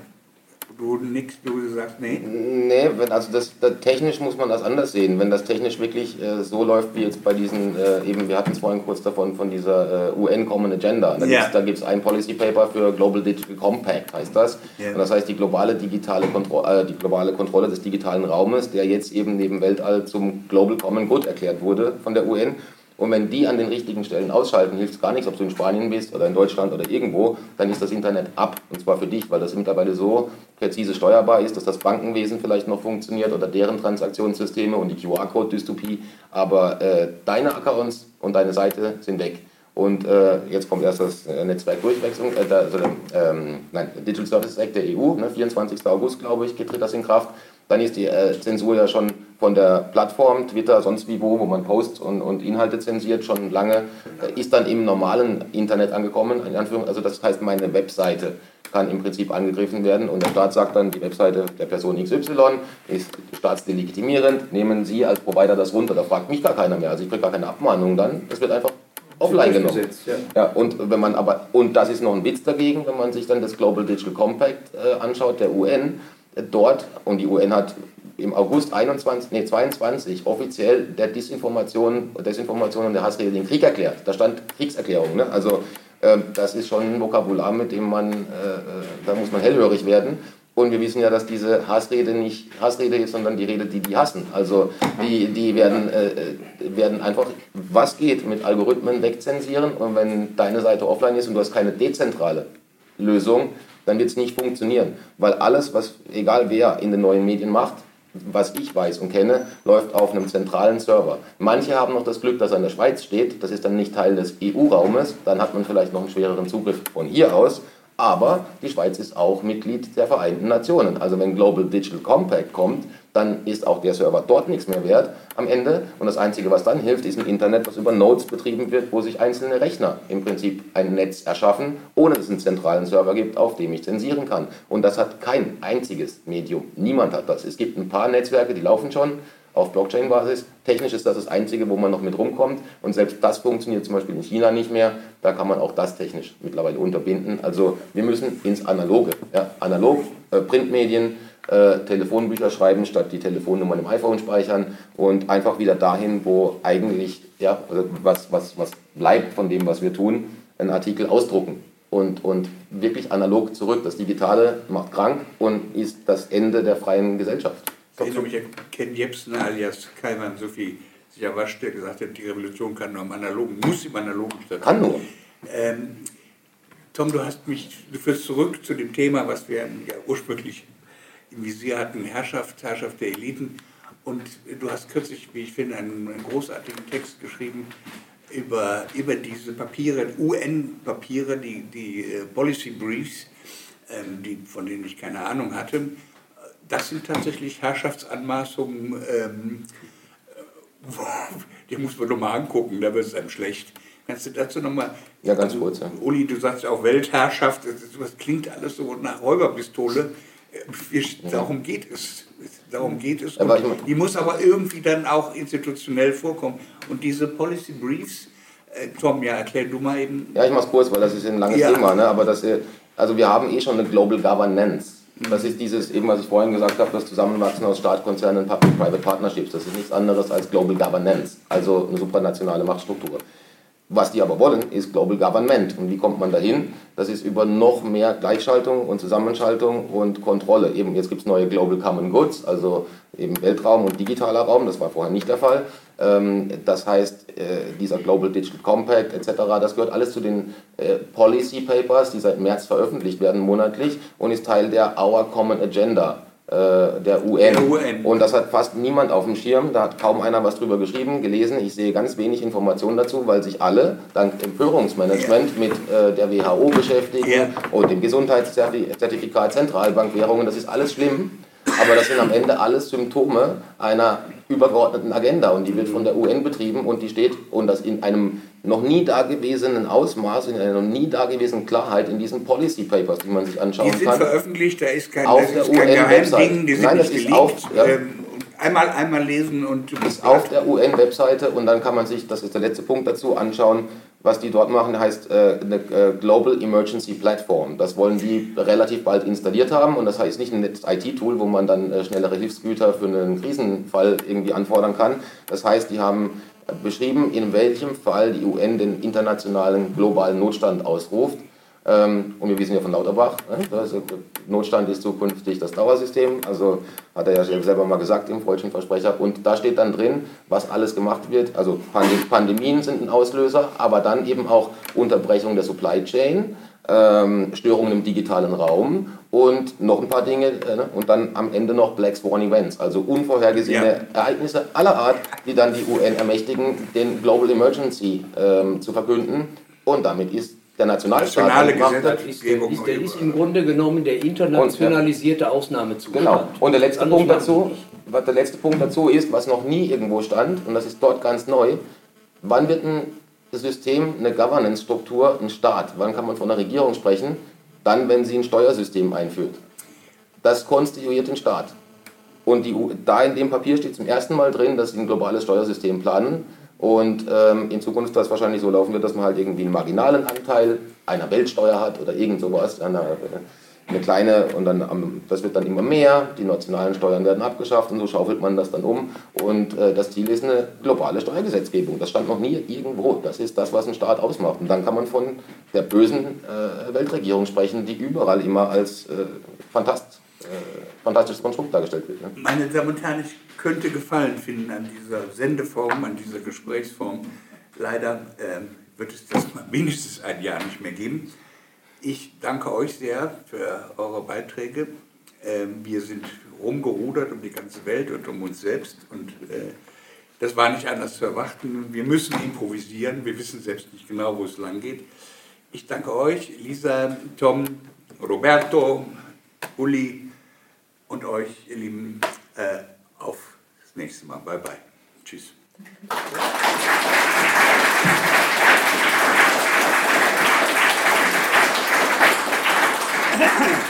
Du nix, du sagst, nee.
Nee, wenn, also das, das, technisch muss man das anders sehen. Wenn das technisch wirklich äh, so läuft wie jetzt bei diesen, äh, eben, wir hatten es vorhin kurz davon, von dieser äh, UN Common Agenda. Da
Ja.
gibt es ein Policy Paper für Global Digital Compact, heißt das.
Ja.
Und das heißt die globale, digitale Kontro äh, die globale Kontrolle des digitalen Raumes, der jetzt eben neben Weltall zum Global Common Good erklärt wurde von der UN. Und wenn die an den richtigen Stellen ausschalten, hilft es gar nichts, ob du in Spanien bist oder in Deutschland oder irgendwo, dann ist das Internet ab. Und zwar für dich, weil das mittlerweile so präzise steuerbar ist, dass das Bankenwesen vielleicht noch funktioniert oder deren Transaktionssysteme und die QR-Code-Dystopie. Aber äh, deine Accounts und deine Seite sind weg. Und äh, jetzt kommt erst das äh, Netzwerkdurchwechslung, äh, also, ähm, nein, Digital Services Act der EU, ne, 24. August, glaube ich, tritt das in Kraft. Dann ist die äh, Zensur ja schon von der Plattform, Twitter, sonst wie wo, wo man Posts und, und Inhalte zensiert, schon lange, äh, ist dann im normalen Internet angekommen. In Anführung, also das heißt, meine Webseite kann im Prinzip angegriffen werden und der Staat sagt dann, die Webseite der Person XY ist staatsdelegitimierend, nehmen Sie als Provider das runter, da fragt mich gar keiner mehr, also ich kriege gar keine Abmahnung dann, das wird einfach offline genommen.
Durchgesetzt, ja.
Ja, und wenn man aber, und das ist noch ein Witz dagegen, wenn man sich dann das Global Digital Compact äh, anschaut, der UN, dort, und die UN hat im August 21, nee, 22 offiziell der Disinformation, Desinformation und der Hassrede den Krieg erklärt. Da stand Kriegserklärung. Ne? Also ähm, das ist schon ein Vokabular, mit dem man, äh, äh, da muss man hellhörig werden. Und wir wissen ja, dass diese Hassrede nicht Hassrede ist, sondern die Rede, die die hassen. Also die, die werden, äh, äh, werden einfach, was geht, mit Algorithmen wegzensieren. Und wenn deine Seite offline ist und du hast keine dezentrale Lösung, dann wird es nicht funktionieren. Weil alles, was, egal wer in den neuen Medien macht, was ich weiß und kenne, läuft auf einem zentralen Server. Manche haben noch das Glück, dass er in der Schweiz steht. Das ist dann nicht Teil des EU-Raumes. Dann hat man vielleicht noch einen schwereren Zugriff von hier aus. Aber die Schweiz ist auch Mitglied der Vereinten Nationen. Also wenn Global Digital Compact kommt, dann ist auch der Server dort nichts mehr wert am Ende. Und das Einzige, was dann hilft, ist ein Internet, was über Nodes betrieben wird, wo sich einzelne Rechner im Prinzip ein Netz erschaffen, ohne dass es einen zentralen Server gibt, auf dem ich zensieren kann. Und das hat kein einziges Medium. Niemand hat das. Es gibt ein paar Netzwerke, die laufen schon auf Blockchain-Basis. Technisch ist das das Einzige, wo man noch mit rumkommt. Und selbst das funktioniert zum Beispiel in China nicht mehr. Da kann man auch das technisch mittlerweile unterbinden. Also wir müssen ins Analoge. Ja, analog, äh, Printmedien, äh, Telefonbücher schreiben, statt die Telefonnummern im iPhone speichern und einfach wieder dahin, wo eigentlich ja, also was, was, was bleibt von dem, was wir tun, einen Artikel ausdrucken. Und, und wirklich analog zurück. Das Digitale macht krank und ist das Ende der freien Gesellschaft.
Ich mich an Ken Jebsen alias Kaiman Sophie Siavash, der gesagt hat, die Revolution kann nur im Analogen, muss im Analogen stattfinden.
Kann nur.
Ähm, Tom, du hast mich, du führst zurück zu dem Thema, was wir ja ursprünglich im Visier hatten, Herrschaft, Herrschaft der Eliten. Und du hast kürzlich, wie ich finde, einen, einen großartigen Text geschrieben über, über diese Papiere, UN-Papiere, die, die äh, Policy Briefs, ähm, die, von denen ich keine Ahnung hatte. Das sind tatsächlich Herrschaftsanmaßungen, ähm, die muss man doch mal angucken, da wird es einem schlecht. Kannst du dazu nochmal.
Ja, ganz kurz, ja.
Uli, du sagst ja auch Weltherrschaft, das, ist- das klingt alles so nach Räuberpistole. Darum geht es. Darum geht es. Und die muss aber irgendwie dann auch institutionell vorkommen. Und diese Policy Briefs, äh, Tom, ja, erklär du mal eben.
Ja, ich mach's kurz, weil das ist ein langes
Ja.
Thema. Ne? Aber das, äh, also wir haben eh schon eine Global Governance. Das ist dieses, eben was ich vorhin gesagt habe, das Zusammenwachsen aus Staatkonzernen Public-Private Partnerships. Das ist nichts anderes als Global Governance, also eine supranationale Machtstruktur. Was die aber wollen, ist Global Government. Und wie kommt man dahin? Das ist über noch mehr Gleichschaltung und Zusammenschaltung und Kontrolle. Eben jetzt gibt es neue Global Common Goods, also eben Weltraum und digitaler Raum. Das war vorher nicht der Fall. Ähm, Das heißt, äh, dieser Global Digital Compact etc., das gehört alles zu den äh, Policy Papers, die seit März veröffentlicht werden monatlich und ist Teil der Our Common Agenda der UN.
Der UN.
Und das hat fast niemand auf dem Schirm, da hat kaum einer was drüber geschrieben, gelesen. Ich sehe ganz wenig Informationen dazu, weil sich alle dank Empörungsmanagement mit äh, der WHO beschäftigen
Ja.
und dem Gesundheitszertifikat, Zentralbankwährungen, das ist alles schlimm. Aber das sind am Ende alles Symptome einer übergeordneten Agenda und die wird von der UN betrieben und die steht und das in einem noch nie dagewesenen Ausmaß, in einer noch nie dagewesenen Klarheit in diesen Policy Papers, die man sich anschauen
Die sind
kann.
veröffentlicht, da ist kein,
Auf
das
der
ist kein
UN-Website.
Geheimding, die sind
Nein, das
nicht
ist
geleakt.
auf- ja.
ähm, einmal, einmal lesen und
ist auf der UN-Webseite und dann kann man sich, das ist der letzte Punkt dazu, anschauen, was die dort machen, heißt äh, eine äh, Global Emergency Platform. Das wollen die relativ bald installiert haben und das heißt nicht ein IT-Tool, wo man dann äh, schnellere Hilfsgüter für einen Krisenfall irgendwie anfordern kann. Das heißt, die haben beschrieben, in welchem Fall die UN den internationalen globalen Notstand ausruft. Ähm, und wir wissen ja von Lauterbach, ne? Notstand ist zukünftig das Dauersystem, also hat er ja selber mal gesagt im Freudschen Versprecher. Und da steht dann drin, was alles gemacht wird. Also Pandem Pandemien sind ein Auslöser, aber dann eben auch Unterbrechung der Supply Chain, ähm, Störungen im digitalen Raum und noch ein paar Dinge. Äh, ne? Und dann am Ende noch Black Swan Events, also unvorhergesehene
Ja.
Ereignisse aller Art, die dann die UN ermächtigen, den Global Emergency ähm, zu verkünden. Und damit ist der Nationalstaat
Nationale
macht-
Gesetze.
Das ist, der, ist, der ist im Grunde genommen der internationalisierte Ausnahmezustand.
Genau. Und der letzte Punkt dazu, der letzte Punkt dazu ist, was noch nie irgendwo stand, und das ist dort ganz neu, wann wird ein System, eine Governance-Struktur, ein Staat, wann kann man von einer Regierung sprechen? Dann, wenn sie ein Steuersystem einführt. Das konstituiert den Staat. Und die, da in dem Papier steht zum ersten Mal drin, dass sie ein globales Steuersystem planen. Und ähm, in Zukunft das wahrscheinlich so laufen wird, dass man halt irgendwie einen marginalen Anteil einer Weltsteuer hat oder irgend sowas, einer, äh, eine kleine und dann am- das wird dann immer mehr, die nationalen Steuern werden abgeschafft und so schaufelt man das dann um. Und äh, das Ziel ist eine globale Steuergesetzgebung. Das stand noch nie irgendwo. Das ist das, was ein Staat ausmacht. Und dann kann man von der bösen äh, Weltregierung sprechen, die überall immer als äh, Fantast, fantastisches Konstrukt dargestellt wird. Ne?
Meine Damen und Herren, ich könnte Gefallen finden an dieser Sendeform, an dieser Gesprächsform. Leider ähm, wird es das mal mindestens ein Jahr nicht mehr geben. Ich danke euch sehr für eure Beiträge. Ähm, wir sind rumgerudert um die ganze Welt und um uns selbst und äh, das war nicht anders zu erwarten. Wir müssen improvisieren. Wir wissen selbst nicht genau, wo es lang geht. Ich danke euch, Lisa, Tom, Roberto, Uli und euch, ihr Lieben, äh, auf das nächste Mal. Bye, bye. Tschüss.